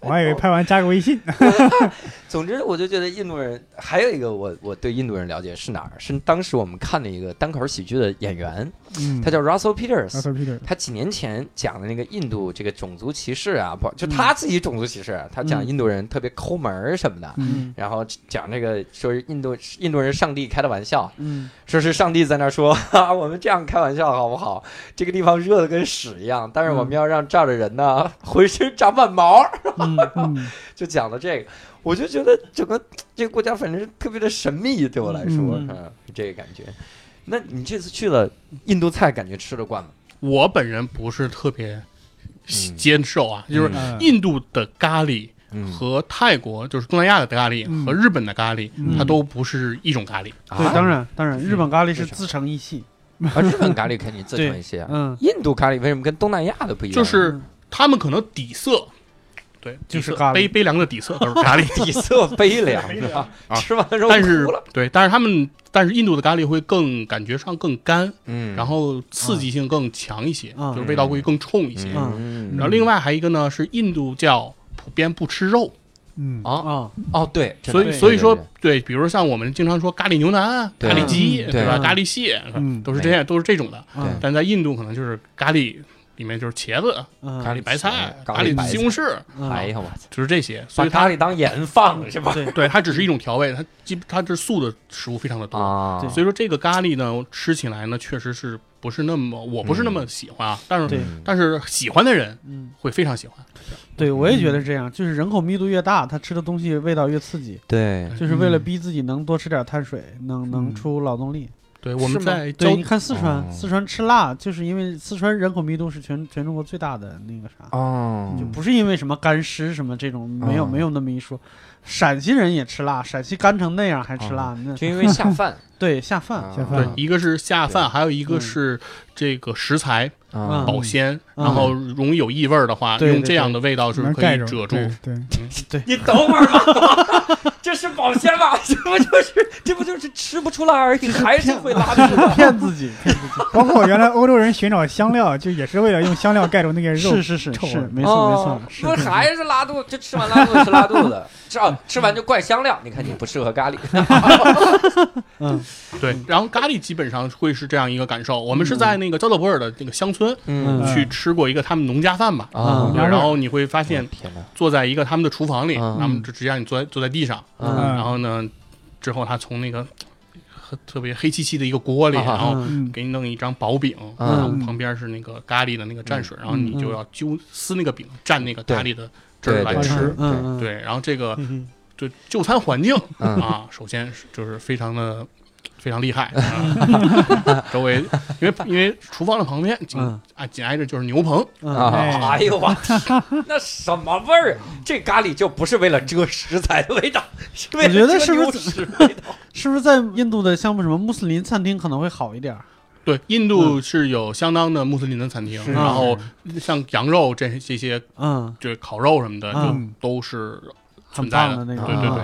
我还以为拍完加个微信，总之，我就觉得印度人还有一个我我对印度人了解是哪儿？是当时我们看的一个单口喜剧的演员，嗯，他叫 Russell Peters。Peter，他几年前讲的那个印度这个种族歧视啊，不就他自己种族歧视，他讲嗯。印度人特别抠门儿什么的，嗯。然后讲这个说是印度印度人上帝开的玩笑，嗯。说是上帝在那说，我们这样开玩笑好不好？这个地方热的跟屎一样，但是我们要让这儿的人呢 浑身长满毛，就讲了这个，我就觉得整个 这个国家反正是特别的神秘，对我来说，嗯嗯，这个感觉。那你这次去了印度菜，感觉吃得惯吗？我本人不是特别嗯接受啊，就是嗯印度的咖喱嗯，和泰国，就是东南亚的咖喱嗯和日本的咖喱，嗯它都不是一种咖喱。对，啊当然当然，日本咖喱是自成一系。啊，日本咖喱肯定自成一系啊。嗯，印度咖喱为什么跟东南亚的不一样？就是他们可能底色，对，就是咖喱悲悲凉的底色都是咖 喱，底色悲凉啊，啊吃完之后但是。对，但是他们但是印度的咖喱会更感觉上更干，嗯然后刺激性更强一些，嗯就是味道会更冲一些。嗯然后另外还一个呢是印度教普遍不吃肉，嗯啊啊，哦对，所以所以说对对，比如像我们经常说咖喱牛腩、对咖喱鸡，嗯对吧？咖喱蟹嗯都是这样，都是这种的。嗯但在印度可能就是咖喱里面就是茄子、嗯咖喱白菜、咖咖喱西红柿，嗯哎呀我操，就是这些。所以它咖喱当盐放是吧？对对它只是一种调味，它基它这素的食物非常的多。啊，所以说这个咖喱呢，吃起来呢，确实是不是那么，我不是那么喜欢啊。但是对但是喜欢的人嗯，会非常喜欢。对，我也觉得这样，就是人口密度越大，他吃的东西味道越刺激，对就是为了逼自己能多吃点碳水，能能嗯出劳动力。对，我们在对，你看四川，哦四川吃辣，就是因为四川人口密度是全全中国最大的那个啥，哦就不是因为什么干湿什么这种，没有哦没有那么一说。陕西人也吃辣，陕西干成那样还吃辣，那就因为下饭，对下饭。啊下饭对，一个是下饭，还有一个嗯是这个食材保鲜，嗯然后容易有异味儿的话，用这样的味道是可能盖住以遮住。对对，你等会儿吧，这是保鲜吗？这不就是这不就是吃不出来而已，还是会拉肚子？骗 自己，骗自己，包括原来欧洲人寻找香料，就也是为了用香料盖住那个肉是。是是是，没错没错不是还是拉肚子？就吃完拉肚子是拉肚子，吃啊吃完就怪香料。你看你不适合咖喱，嗯对，然后咖喱基本上会是这样一个感受。我们是在那个加德博尔的那个乡村嗯去吃过一个他们农家饭吧，啊然后你会发现天哪，坐在一个他们的厨房里，嗯他们就直接让你坐在坐在地上，嗯然后呢，之后他从那个特别黑漆漆的一个锅里，啊然后给你弄一张薄饼，嗯。然后旁边是那个咖喱的那个蘸水，然后你就要揪撕那个饼蘸那个咖喱的汁来吃。对，然后这个嗯就就餐环境嗯。啊，首先是就是非常的非常厉害。啊 周围因为因为厨房的旁边紧嗯啊紧挨着就是牛棚！哎哎呦我天，那什么味儿？这咖喱就不是为了遮食材的味道，是为了我觉得遮是不是牛屎味道？是不是在印度的像什么穆斯林餐厅可能会好一点儿？对，印度是有相当的穆斯林的餐厅，是然后像羊肉这这些嗯，就是烤肉什么的，嗯就都是很存在棒的那种。对对对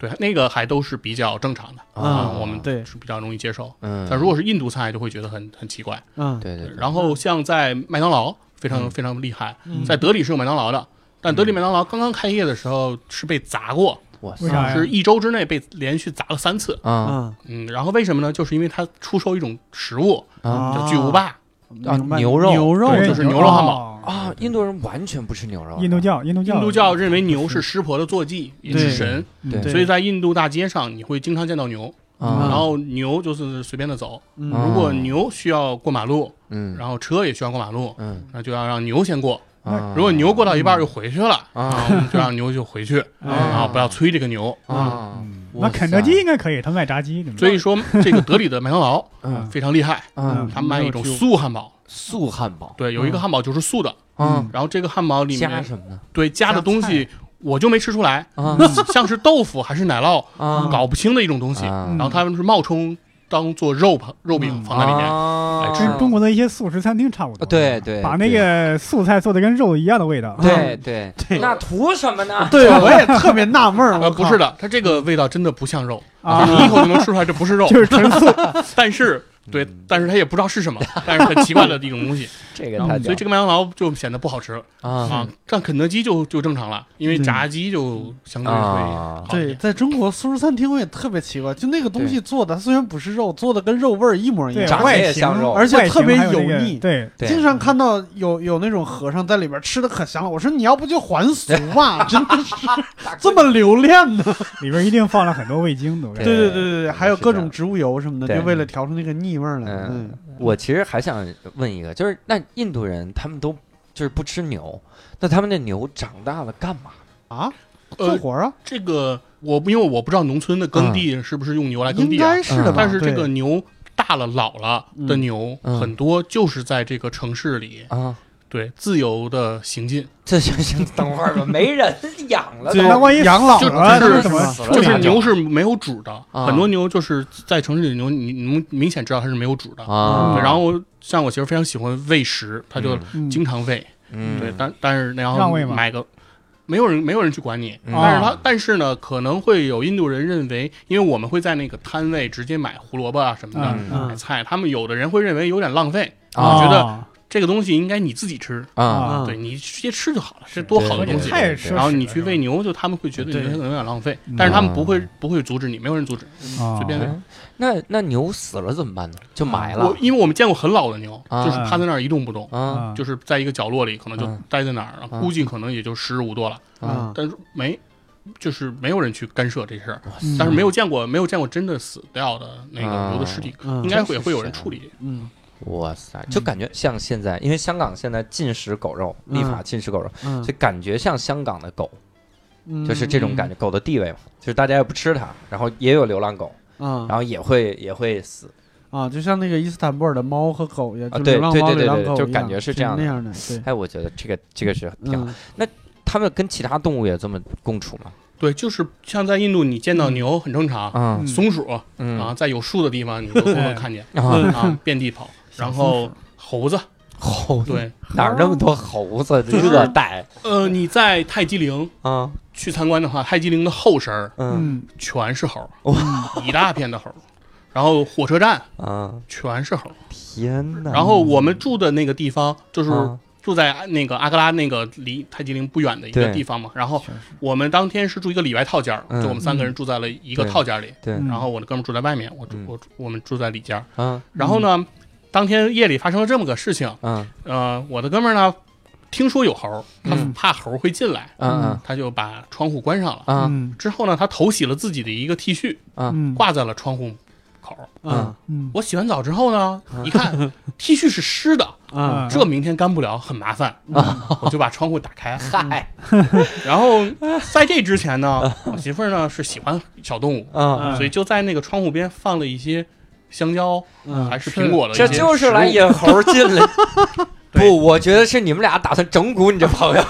对，那个还都是比较正常的啊我们对是比较容易接受。嗯，但如果是印度菜，就会觉得很很奇怪。嗯，对对对，然后像在麦当劳，非常嗯非常厉害，嗯在德里是有麦当劳的，但德里麦当劳刚刚开业的时候是被砸过，哇为啥是一周之内被连续砸了三次。啊嗯嗯，然后为什么呢？就是因为它出售一种食物啊叫巨无霸，啊牛肉牛肉对就是牛肉汉堡哦啊！印度人完全不吃牛肉，印度教，印度教，印度教认为牛是湿婆的坐骑，也是神，嗯对。对所以在印度大街上你会经常见到牛，啊，然后牛就是随便的走。如果牛需要过马路，嗯，然后车也需要过马路，嗯。那就要让牛先过。啊，如果牛过到一半又回去了，啊。啊，我们就让牛就回去，哎然后不要催这个牛。啊，那肯德基应该可以，他卖炸鸡，所以说，这个德里的麦当劳嗯。非常厉害，嗯，他卖一种素汉堡，素汉堡。对，有一个汉堡就是素的，嗯，然后这个汉堡里面加什么呢？对加的东西我就没吃出来，啊像是豆腐还是奶酪，啊，搞不清的一种东西。然后他们是冒充当做肉肉饼放在里面，跟中国的一些素食餐厅差不多。对对，把那个素菜做的跟肉一样的味道。对对。对。那图什么呢？对，我也特别纳闷儿。呃，不是，的，它这个味道真的不像肉，啊。你一口就能吃出来这不是肉，就是纯素。但是对，但是他也不知道是什么，但是很奇怪的一种东西，这个然后太所以这个麦当劳就显得不好吃啊。啊。但肯德基就就正常了，因为嗯炸鸡就相对会啊。对，好一点。在中国素食餐厅我也特别奇怪，就那个东西做的，它虽然不是肉，做的跟肉味儿一模一，样外形也像肉。而且特别油腻。对，对。经常看到有有那种和尚在里边吃的可香了。我说你要不就还俗吧，真的是。这么留恋呢？里边一定放了很多味精的。对对对对对，还有各种植物油什么的，就为了调出那个腻味儿来。嗯嗯，我其实还想问一个，就是那印度人他们都就是不吃牛，那他们的牛长大了干嘛？啊，呃做活儿啊，这个我因为我不知道农村的耕地是不是用牛来耕地啊该，是的吧？但是这个牛大了老了的牛嗯。很多就是在这个城市里啊，对自由的行进，这行行，等会儿吧，没人养了那万一养老就了，就是么就是牛是没有主的，啊很多牛就是在城市里的牛，你你能明显知道它是没有主的。啊对，然后像我媳妇非常喜欢喂食，她就嗯经常喂。嗯对，但但是然后让喂吗买个，没有人没有人去管你。嗯但是他但是呢，可能会有印度人认为，因为我们会在那个摊位直接买胡萝卜啊什么的、嗯买菜，他们有的人会认为有点浪费，啊觉得啊这个东西应该你自己吃，啊。啊。对你直接吃就好了，这多好的对东西。太奢侈了然后你去喂牛，就他们会觉得你对。可能有点浪费嗯，但是他们不会不会阻止你，没有人阻止，啊。随便喂。嗯。那那牛死了怎么办呢？就埋了。我因为我们见过很老的牛，啊。就是趴在那儿一动不动，就是在一个角落里，可能就嗯待在那儿，估计可能也就十五多了，啊！但是没，就是没有人去干涉这事儿，嗯但是没有见过没有见过真的死掉的那啊。个牛的尸体，嗯。应该会会有人处理。嗯哇塞，就感觉像现在，因为香港现在禁食狗肉，立法禁食狗肉，嗯。就感觉像香港的狗，嗯，就是这种感觉，狗的地位嘛，就是大家也不吃它，然后也有流浪狗，啊然后也会也会死，啊，就像那个伊斯坦布尔的猫和狗一样，啊对就流浪猫、对对对流浪狗一样对就感觉是这样的。那样的，对，哎，我觉得这个这个是挺好。那他们跟其他动物也这么共处吗？对，就是像在印度，你见到牛很正常，松鼠嗯。啊，在有树的地方你 都都能看见啊，啊，遍地跑。然后猴子，猴子？对，哪儿那么多猴子？热带。呃，你在泰姬陵啊，去参观的话，泰姬陵的后身儿嗯。嗯全是猴，哇。一大片的猴。然后火车站啊，全是猴。天哪！然后我们住的那个地方就是啊住在那个阿格拉那个离泰姬陵不远的一个地方嘛。然后我们当天是住一个里外套间儿，嗯。就我们三个人住在了一个套间里。对。嗯然后我的哥们儿住在外面，我住嗯。我住我们住在里间儿。啊然后呢，当天夜里发生了这么个事情，嗯。呃，我的哥们儿呢，听说有猴儿，他嗯。怕猴儿会进来，嗯他就把窗户关上了。啊嗯。之后呢，他头洗了自己的一个 T 恤，啊嗯。挂在了窗户口。嗯。嗯。我洗完澡之后呢，一看 T 恤是湿的，嗯。这明天干不了，很麻烦，我就把窗户打开。嗨，然后在这之前呢，我媳妇儿呢是喜欢小动物，嗯，所以就在那个窗户边放了一些香蕉嗯还是苹果的这就是来引猴进来。不，我觉得是你们俩打算整蛊你这朋友。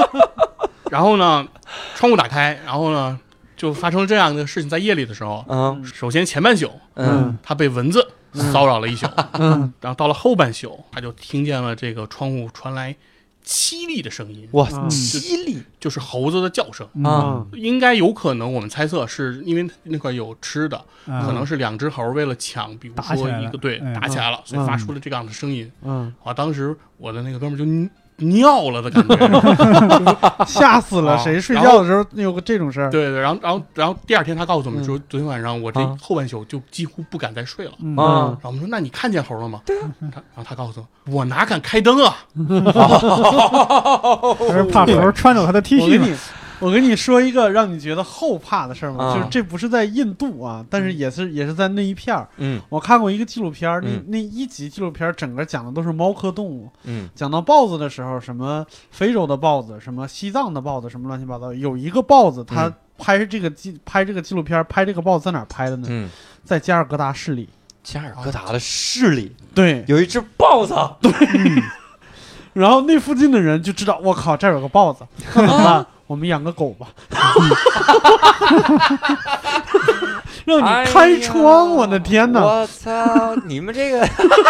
然后呢，窗户打开，然后呢，就发生了这样的事情。在夜里的时候，嗯首先前半宿嗯他被蚊子骚扰了一宿，嗯然后到了后半宿，他就听见了这个窗户传来凄厉的声音，哇，凄厉。就是猴子的叫声。啊！应该有可能，我们猜测是因为那块有吃的，嗯可能是两只猴为了抢，比如说一个对嗯打起来了，所以发出了这样的声音。嗯，啊，当时我的那个哥们儿就尿了的感觉。吓死了！啊谁睡觉的时候有个这种事儿？对对，然后然后然后第二天他告诉我们说，昨天晚上我这啊后半宿就几乎不敢再睡了。嗯啊然后我们说，那你看见猴了吗？对他然后他告诉我，我哪敢开灯啊？他是怕猴穿走他的 T 恤嘛。我跟你，说一个让你觉得后怕的事儿嘛，啊就是这不是在印度啊，但是也是也是在那一片儿。嗯我看过一个纪录片儿，那嗯那一集纪录片儿整个讲的都是猫科动物。嗯讲到豹子的时候，什么非洲的豹子，什么西藏的豹子，什么乱七八糟。有一个豹子，它嗯拍这个纪拍这个纪录片儿，拍这个豹子在哪儿拍的呢？嗯，在加尔各答市里。加尔各答的市里对，有一只豹子，对 然后那附近的人就知道，我靠，这儿有个豹子，那怎么办？我们养个狗吧。让你开窗，我的天哪！我操！你们这个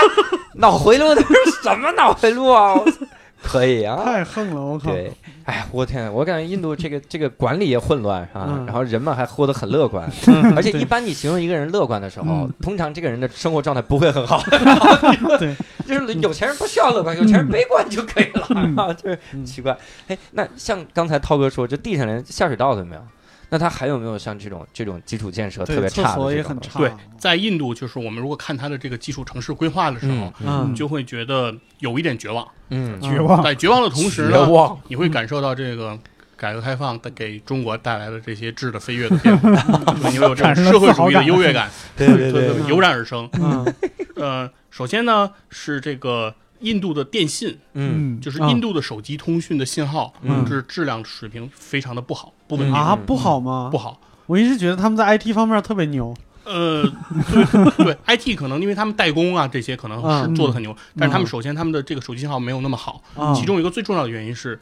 脑回路都是什么脑回路啊？我操 可以啊，太横了，我靠！对，哎，我天，我感觉印度这个 这个管理也混乱啊，嗯。然后人们还活得很乐观，嗯 而且一般你形容一个人乐观的时候嗯，通常这个人的生活状态不会很好。对，就是有钱人不需要乐观，有钱人悲观就可以了，嗯。啊，就是嗯奇怪。哎，那像刚才涛哥说，这地上连下水道都没有，那它还有没有像这种这种基础建设特别差的这种所也很差。对，在印度，就是我们如果看它的这个基础城市规划的时候你就会觉得有一点绝望。嗯，绝望。在绝望的同时绝呢，望，你会感受到这个改革开放带给中国带来的这些质的飞跃的变化，你会有这种社会主义的优越感，对对对对，油然而生。嗯。呃，首先呢是这个印度的电信，嗯。嗯，就是印度的手机通讯的信号，嗯。是质量水平非常的不好，不稳定，啊，不好吗？不好。我一直觉得他们在 IT 方面特别牛。呃，对对，IT 可能因为他们代工啊这些可能是嗯做的很牛，但是他们嗯首先他们的这个手机信号没有那么好，啊，其中一个最重要的原因是，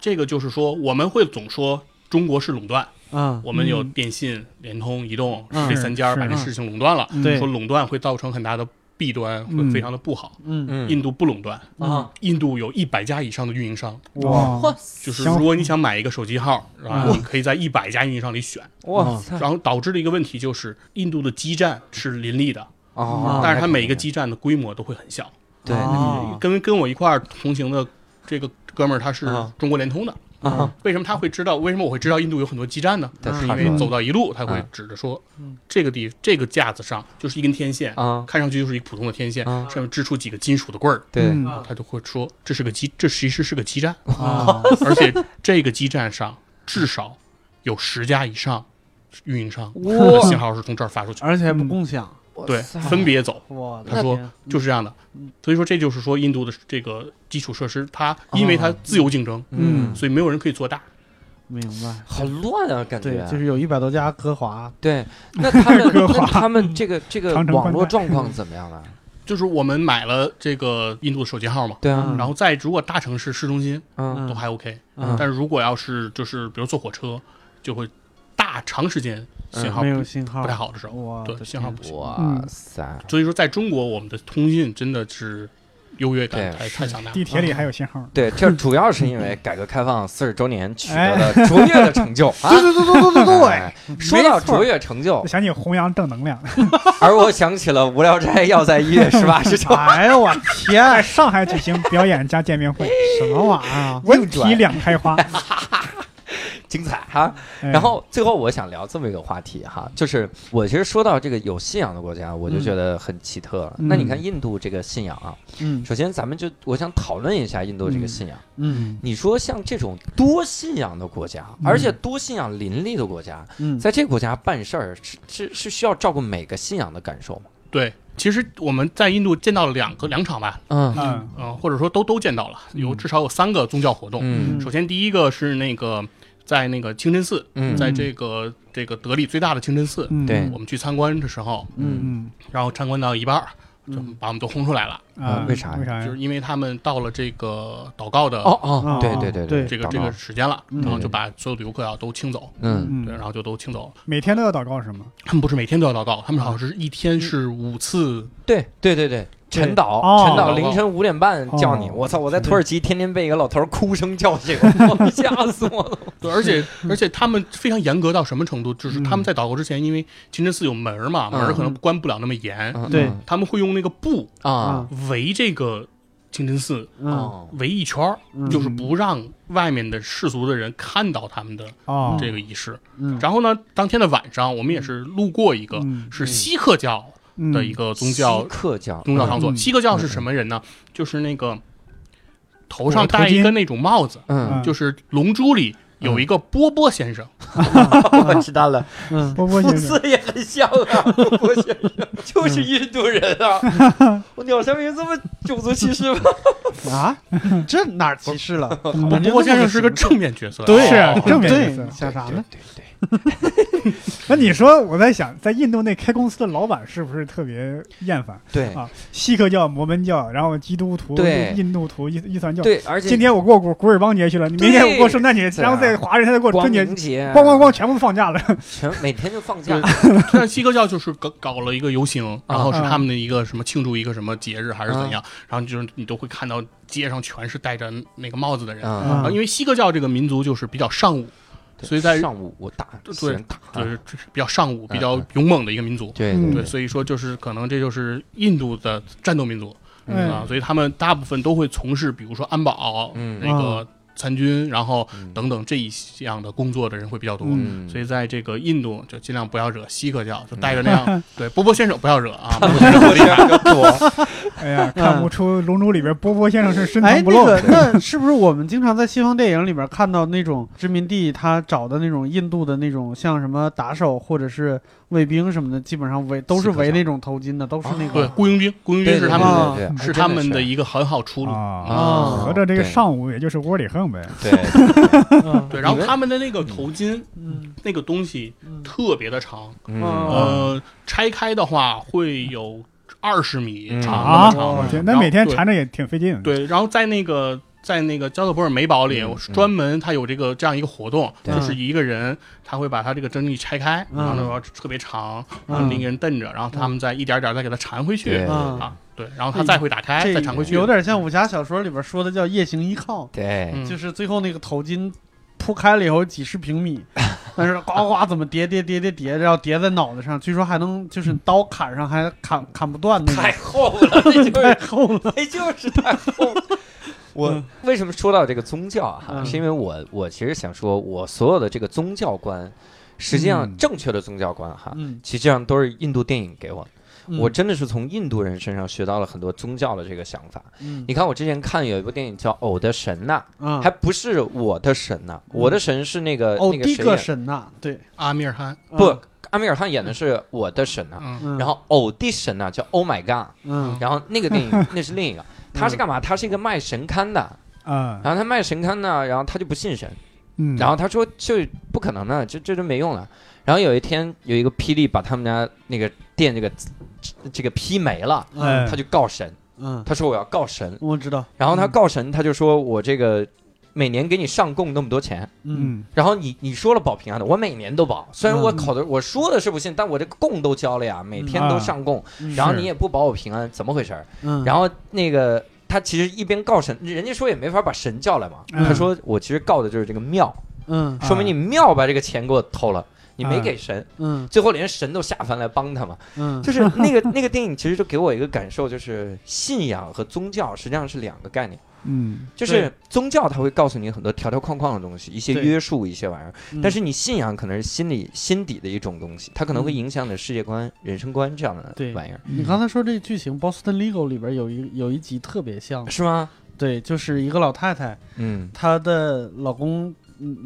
这个就是说我们会总说中国是垄断，嗯，我们有嗯。电信、联通、移动这三家把这事情垄断了，对。说垄断会造成很大的弊端，会嗯非常的不好。嗯嗯。印度不垄断，啊，印度有一百家以上的运营商，哇，就是如果你想买一个手机号，然后嗯你可以在一百家运营商里选，我操然后导致的一个问题就是印度的基站是林立的，啊！但是它每一个基站的规模都会很小。对啊跟跟我一块儿同行的这个哥们儿他是啊。中国联通的，啊，为什么他会知道？为什么我会知道印度有很多基站呢？对是因为走到一路他会嗯。指着说嗯，这个地这个架子上就是一根天线，啊，看上去就是一个普通的天线，啊上面支出几个金属的棍儿，对。嗯。他就会说这是个基，这其实是个基站，啊，而且这个基站上至少有十家以上运营商的信号是从这儿发出去，而且还不共享。对，分别走。他说就是这样的嗯，所以说这就是说印度的这个基础设施，它因为它自由竞争，嗯，所以没有人可以做大。明白。好乱啊，感觉，就是有一百多家歌华，对。那他们 歌华那他们这个 这个网络状况 怎么样呢？就是我们买了这个印度的手机号嘛，对啊，然后在如果大城市市中心嗯都还 OK，嗯但是如果要是就是比如坐火车，就会大长时间信号没不有信号，不太好的时候，对信号不行。哇嗯塞，所以说在中国，我们的通信真的是优越感太太强大了。地铁里还有信号。对，这 主要是因为改革开放四十周年取得了卓越的成就 啊！对对对对对对哎说到卓越成就，想起弘扬正能量，而我想起了《无聊斋》要在一月十八日对！哎呦我天，上海举行表演加见面会，什么玩意儿啊？文体两开花。精彩。哈。哎。然后最后我想聊这么一个话题哈，就是我其实说到这个有信仰的国家，我就觉得很奇特了。嗯。那你看印度这个信仰啊，嗯。首先咱们就我想讨论一下印度这个信仰。嗯。你说像这种多信仰的国家，嗯。而且多信仰林立的国家，嗯，在这个国家办事儿是是是需要照顾每个信仰的感受吗？对，其实我们在印度见到了两个两场吧，嗯。嗯。嗯、或者说都都见到了，有至少有三个宗教活动。嗯。首先第一个是那个在那个清真寺，嗯。在这个这个德里最大的清真寺，嗯。对。我们去参观的时候，嗯。嗯然后参观到一半儿，就把我们都轰出来了，啊为啥为啥？就是因为他们到了这个祷告的哦哦啊，对对对对这个这个时间了，嗯。然后就把所有的游客要都清走，嗯。嗯。对，然后就都清走了。每天都要祷告是吗？他们不是每天都要祷告，他们好像是一天是五次，对对对对。晨祷，哦。晨祷凌晨五点半叫你，哦我操！我在土耳其天天被一个老头儿哭声叫醒，我吓死我了。对，而且 而且他们非常严格到什么程度？就是他们在祷告之前，因为清真寺有门儿嘛，门儿可能关不了那么严，嗯。对。他们会用那个布啊，围这个清真寺围一圈儿，嗯。就是不让外面的世俗的人看到他们的哦，这个仪式。嗯。然后呢，当天的晚上，我们也是路过一个嗯。是锡克教嗯的一个宗教锡克教宗教场所。嗯锡克教是什么人呢？就是那个头上戴一个那种帽子，嗯，就是《龙珠》里有一个波波先生，我知道了，嗯。波波肤先生。色也很像啊，波波先生。就是印度人啊。我鸟山明这么种族歧视吗？啊，这哪歧视了？波波先生是个正面角色，对正面角色，想啥呢？对对 那你说我在想，在印度那开公司的老板是不是特别厌烦？对。啊锡克教、摩门教，然后基督徒、对。印度徒、伊伊斯兰教。对，而且今天我过古古尔邦节去了，你明天我过圣诞节，然后在华人他再过光春节，咣咣咣，全部都放假了。全每天就放假。对。像锡克教就是搞搞了一个游行，然后是啊。他们的一个什么庆祝一个什么节日还是怎样，然后就是你都会看到街上全是戴着那个帽子的人。嗯，啊，因为锡克教这个民族就是比较尚武，对所以在上午我打对就是就是比较上武、比较勇猛的一个民族。嗯对对。对，所以说就是可能这就是印度的战斗民族嗯。啊，所以他们大部分都会从事，比如说安保、嗯。那个参军，然后嗯等等这一项的工作的人会比较多。嗯，所以在这个印度就尽量不要惹锡克教，就带着那样，对波波先生不要惹啊，波波先生厉害。多，哎呀，看不出《龙珠》里边波波先生是深哎，藏不露。那个，那是不是我们经常在西方电影里边看到那种殖民地，他找的那种印度的那种，像什么打手或者是卫兵什么的，基本上围都是围那种头巾的，都是那对，个。雇佣兵，雇佣兵是他们啊对对对是他们的一个很好出路。啊，啊合着这个上午也就是窝里横呗。对，嗯 对，然后他们的那个头巾嗯那个东西嗯特别的长，嗯呃，拆开的话会有二十米嗯长啊，那么长。我天，那每天缠着也挺费劲。对，然后在那个在那个加勒波尔美堡里，专门他有这个这样一个活动，就是一个人他会把他这个针力拆开，嗯。然后呢特别长，嗯然后另一个人瞪着，然后他们再一点点再给它缠回去对啊啊，对，然后他再会打开，再缠回去，有点像武侠小说里边说的叫夜行依靠，对，嗯就是最后那个头巾铺开了以后几十平米，但是呱呱怎么叠叠叠叠叠，然后叠在脑袋上，据说还能就是刀砍上还砍砍不断那太，厚了，太是厚了。那，就是太厚。我嗯。为什么说到这个宗教啊？嗯。是因为我我其实想说，我所有的这个宗教观，实际上嗯。正确的宗教观哈，嗯，实际上都是印度电影给我。的。嗯。我真的是从印度人身上学到了很多宗教的这个想法。嗯。你看，我之前看有一部电影叫《偶的神呐》，啊，还不是我的神呐，我的神是那个那个谁的神呐，对，阿米尔汗，不嗯，阿米尔汗演的是我的神呐，嗯。嗯，然后偶的神呐叫 Oh my God，嗯。然后那个电影 那是另一个，他是干嘛？他是一个卖神龛的，嗯，然后他卖神龛呢，然后他就不信神，嗯，然后他说就不可能的，这这就没用了。然后有一天有一个霹雳把他们家那个店这个这个劈没了，嗯他就告神，嗯，他说我要告神，我知道，然后他告神，他就说我这个每年给你上供那么多钱，嗯。嗯然后你你说了保平安的，我每年都保，虽然我嗯。口头我说的是不信，但我这个供都交了呀，每天都上供，嗯。然后你也不保我平安，怎么回事儿？嗯，然后那个他其实一边告神，人家说也没法把神叫来嘛，嗯。他说我其实告的就是这个庙，嗯。啊说明你庙把这个钱给我偷了。你没啊给神，嗯最后连神都下凡来帮他嘛。嗯，就是 那个那个电影，其实就给我一个感受，就是信仰和宗教实际上是两个概念。嗯就是宗教它会告诉你很多条条框框的东西，一些约束，一些玩意儿。嗯但是你信仰可能是心里心底的一种东西，它可能会嗯影响你的世界观、人生观这样的对玩意儿，你刚才说这个剧情，《Boston Legal》里边有一有一集特别像，是吗？对，就是一个老太太，嗯她的老公嗯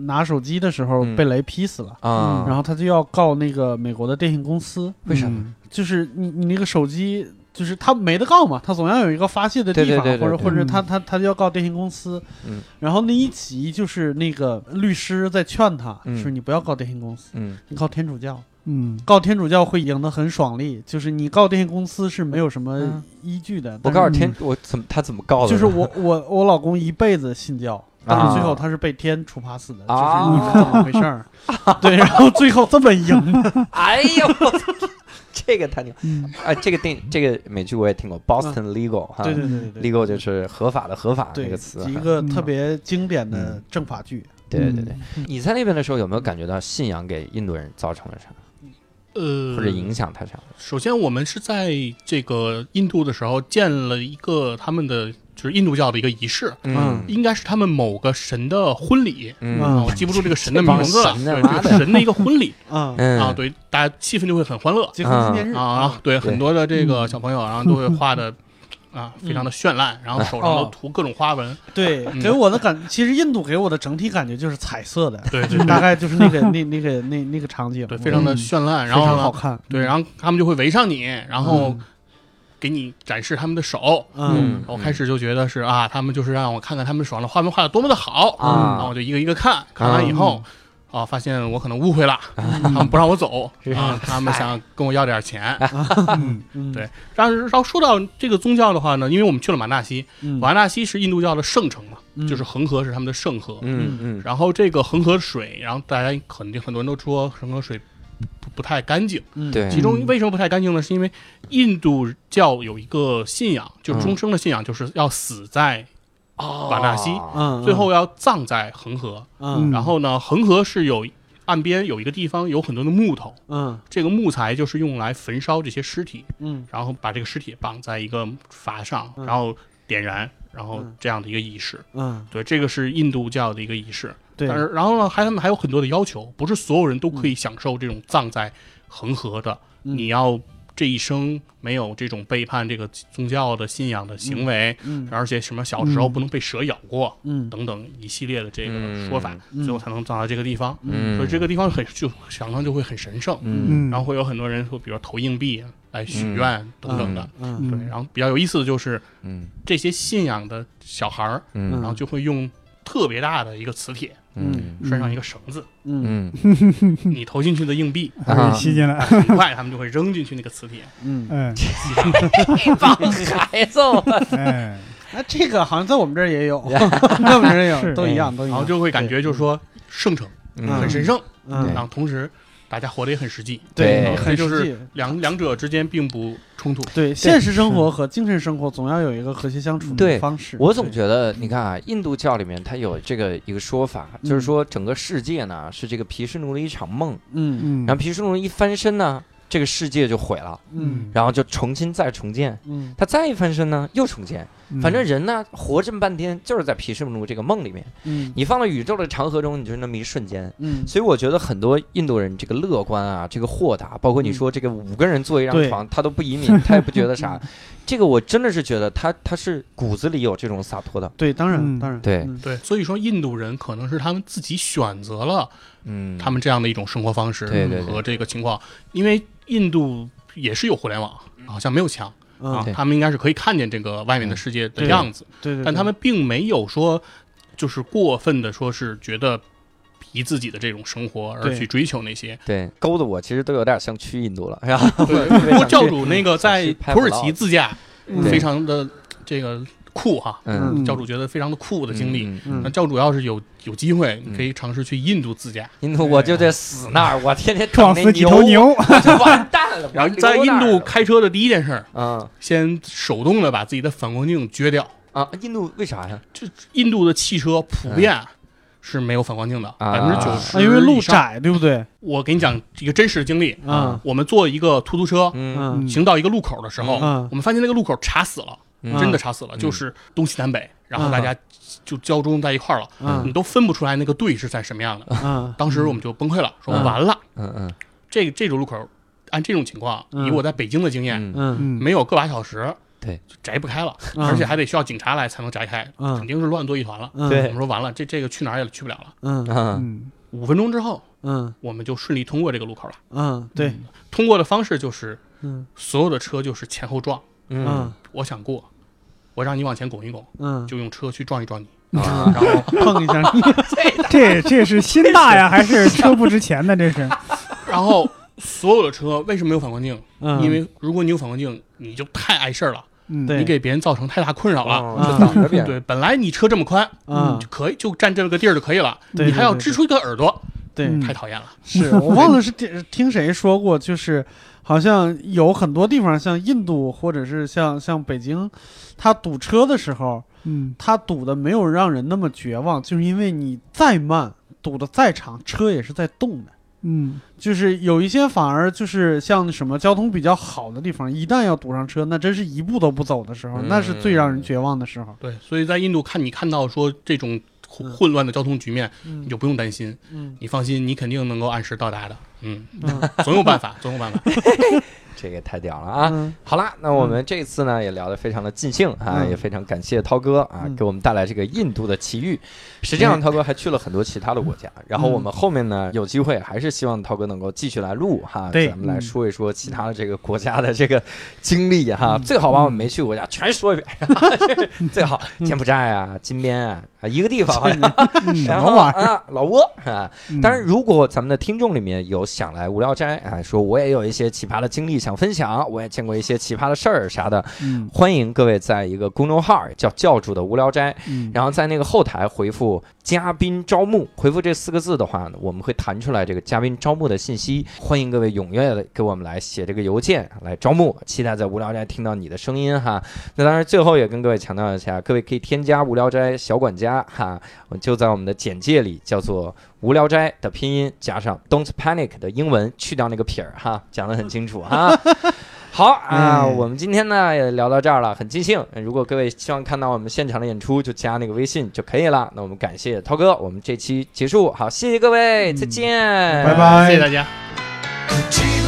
拿手机的时候嗯被雷劈死了，啊，然后他就要告那个美国的电信公司，为什么？嗯就是你你那个手机。就是他没得告嘛，他总要有一个发泄的地方，对对对对或者或者嗯他他他就要告电信公司。嗯然后那一集就是那个律师在劝他，嗯说你不要告电信公司，嗯你告天主教。嗯告天主教会赢得很爽利，就是你告电信公司是没有什么嗯依据的。我告诉天，我怎么他怎么告的？就是我我我老公一辈子信教，但是最后他是被天处罚死的，啊就是你是怎么回事儿？对，然后最后这么赢，哎呦，我操这个太牛！嗯哎，这个电这个美剧我也听过，Boston Legal 哈对对对对对。，Legal 就是合法的合法这对个词，一个特别经典的政法剧，对对对你在那边的时候有没有感觉到信仰给印度人造成了啥，呃，或者影响他啥？首先，我们是在这个印度的时候建了一个他们的就是印度教的一个仪式，嗯。应该是他们某个神的婚礼。嗯。啊，我记不住这个神的名字了，对，这个神的一个婚礼啊，嗯。啊，对，大家气氛就会很欢乐结婚纪念日啊，对，很多的这个小朋友，然后都会画的 啊，非常的绚烂，然后手上都哦。涂各种花纹，对，嗯。给我的感，其实印度给我的整体感觉就是彩色的，对对对大概就是那个那那个那那个场景，对，非常的嗯。绚烂，非然后好看，对，然后他们就会围上你，然后嗯给你展示他们的手。嗯。我开始就觉得是啊，他们就是让我看看他们手上的画面画的多么的好。啊。然后我就一个一个看，看完以后，啊，发现我可能误会了，他们不让我走啊，他们想跟我要点钱。对。但是要说到这个宗教的话呢，因为我们去了马纳西，嗯，瓦纳西是印度教的圣城嘛，嗯。就是恒河是他们的圣河。嗯。嗯。然后这个恒河水，然后大家肯定很多人都说恒河水不不太干净。嗯对其中为什么不太干净呢？是因为印度教有一个信仰，就是嗯终生的信仰，就是要死在瓦纳西嗯，最后要葬在恒河。嗯然后呢，恒河是有岸边有一个地方有很多的木头，嗯这个木材就是用来焚烧这些尸体，嗯然后把这个尸体绑在一个筏上，嗯然后点燃，然后嗯这样的一个仪式。嗯，对，这个是印度教的一个仪式。对，但是，然后呢，还他们还有很多的要求，不是所有人都可以享受这种葬在恒河的。嗯。你要这一生没有这种背叛这个宗教的信仰的行为，嗯。而且什么小时候嗯不能被蛇咬过、嗯。等等一系列的这个嗯说法，嗯。最后才能葬在这个地方。嗯，所以这个地方很就想象就会很神圣，然后会有很多人说，比如说投硬币来许愿等等的。嗯。对，然后比较有意思的就是嗯。这些信仰的小孩儿，嗯。然后就会用特别大的一个磁铁，嗯。拴上一个绳子，嗯。嗯。你投进去的硬币，吸进来，很快他们就会扔进去那个磁铁。嗯，嗯，这帮孩子，我。哎，那这个好像在我们这儿也有，在我们这儿也有，都一样，都一样，然后就会感觉就是说圣城嗯。很神圣，嗯。然后同时大家活得也很实际，对对，很这就是实际。两两者之间并不冲突。对，现实生活和精神生活总要有一个和谐相处的方式。我总觉得，你看啊，印度教里面它有这个一个说法，就是嗯说整个世界呢是这个毗湿奴的一场梦，嗯嗯，然后毗湿奴一翻身呢，这个世界就毁了，嗯然后就重新再重建。嗯他再一翻身呢，又重建。嗯反正人呢，活这么半天，就是在皮什奴这个梦里面。嗯你放到宇宙的长河中，你就是那么一瞬间。嗯，所以我觉得很多印度人这个乐观啊，这个豁达，包括你说这个五个人坐一张对床，他都不移民，他也不觉得啥。这个我真的是觉得他他是骨子里有这种洒脱的。对，当然嗯。当然，对。嗯。对，所以说印度人可能是他们自己选择了嗯，他们这样的一种生活方式对对对。和这个情况，因为印度也是有互联网，好像没有墙啊他们应该是可以看见这个外面的世界的样子，对对，但对他们并没有说就是过分的说是觉得逼自己的这种生活而去追求那些。对勾的我其实都有点想去印度了，是吧？对，不过教主那个在土耳其自驾，嗯非常的这个酷哈，嗯嗯教主觉得非常的酷的经历。嗯嗯那教主要是有有机会，可以尝试去印度自驾，印度我就得死那儿，我天天撞死几头牛，就完蛋了。然后在印度开车的第一件事儿，啊先手动的把自己的反光镜撅掉。啊，印度为啥呀？就印度的汽车普遍是没有反光镜的，啊百分之九十啊，因为路。窄，对不对？我给你讲一个真实的经历，啊我们坐一个出租车嗯嗯行到一个路口的时候，嗯我们发现那个路口查死了，嗯真的查死了，嗯就是东西南北，然后嗯大家就交中在一块儿了，你嗯都分不出来那个队是在什么样的。嗯当时我们就崩溃了，说嗯完了，嗯嗯这这种路口，按这种情况，嗯以我在北京的经验，嗯嗯嗯，没有个把小时，对，就摘不开了，嗯。而且还得需要警察来才能摘开，嗯。肯定是乱作一团了。嗯。对。我们说完了，这这个去哪儿也去不了了。嗯。嗯。嗯五分钟之后，嗯。我们就顺利通过这个路口了。嗯，对，通过的方式就是嗯。所有的车就是前后撞，嗯。嗯。我想过，我让你往前拱一拱，嗯，就用车去撞一撞你，啊然后 碰一下，这这是心大呀，还是 车不值钱呢？这是，然后所有的车为什么没有反光镜？嗯，因为如果你有反光镜，你就太碍事儿了，嗯，你给别人造成太大困扰了。对，本来你车这么宽，嗯就可以就占这个地儿就可以了，你还要支出一个耳朵，对，嗯太讨厌了。是 我忘了是听听谁说过，就是好像有很多地方，像印度或者是像像北京，它堵车的时候，嗯他堵的没有让人那么绝望，就是因为你再慢，堵的再长，车也是在动的。嗯。就是有一些反而就是像什么交通比较好的地方，一旦要堵上车，那真是一步都不走的时候，嗯。那是最让人绝望的时候。对，所以在印度看你看到说这种混乱的交通局面，嗯。你就不用担心，嗯。你放心，你肯定能够按时到达的。嗯，嗯。总有办法，总有办法。这个太屌了啊！嗯。好啦，那我们这次呢也聊得非常的尽兴啊，嗯。也非常感谢涛哥啊，嗯。给我们带来这个印度的奇遇。实际上，涛哥还去了很多其他的国家，然后我们后面呢有机会还是希望涛哥能够继续来录哈，对。咱们来嗯说一说其他的这个国家的这个经历哈，嗯。最好把我们没去过国家全说一遍，最好柬埔寨啊、金边啊啊一个地方。好像。嗯，然后老挝。啊，嗯。当然，如果咱们的听众里面有想来无聊斋啊，说我也有一些奇葩的经历想分享，我也见过一些奇葩的事儿啥的，嗯。欢迎各位在一个公众号叫教主的无聊斋，嗯，然后在那个后台回复嘉宾招募，回复这四个字的话，我们会弹出来这个嘉宾招募的信息，欢迎各位踊跃的给我们来写这个邮件来招募，期待在无聊斋听到你的声音哈。那当然，最后也跟各位强调一下，各位可以添加无聊斋小管家哈，我就在我们的简介里叫做无聊斋的拼音加上 Don't Panic 的英文，去掉那个撇儿哈，讲得很清楚哈。好啊，哎我们今天呢也聊到这儿了，很尽兴。如果各位希望看到我们现场的演出，就加那个微信就可以了。那我们感谢涛哥，我们这期结束，好，谢谢各位，再见，拜拜谢谢大家。口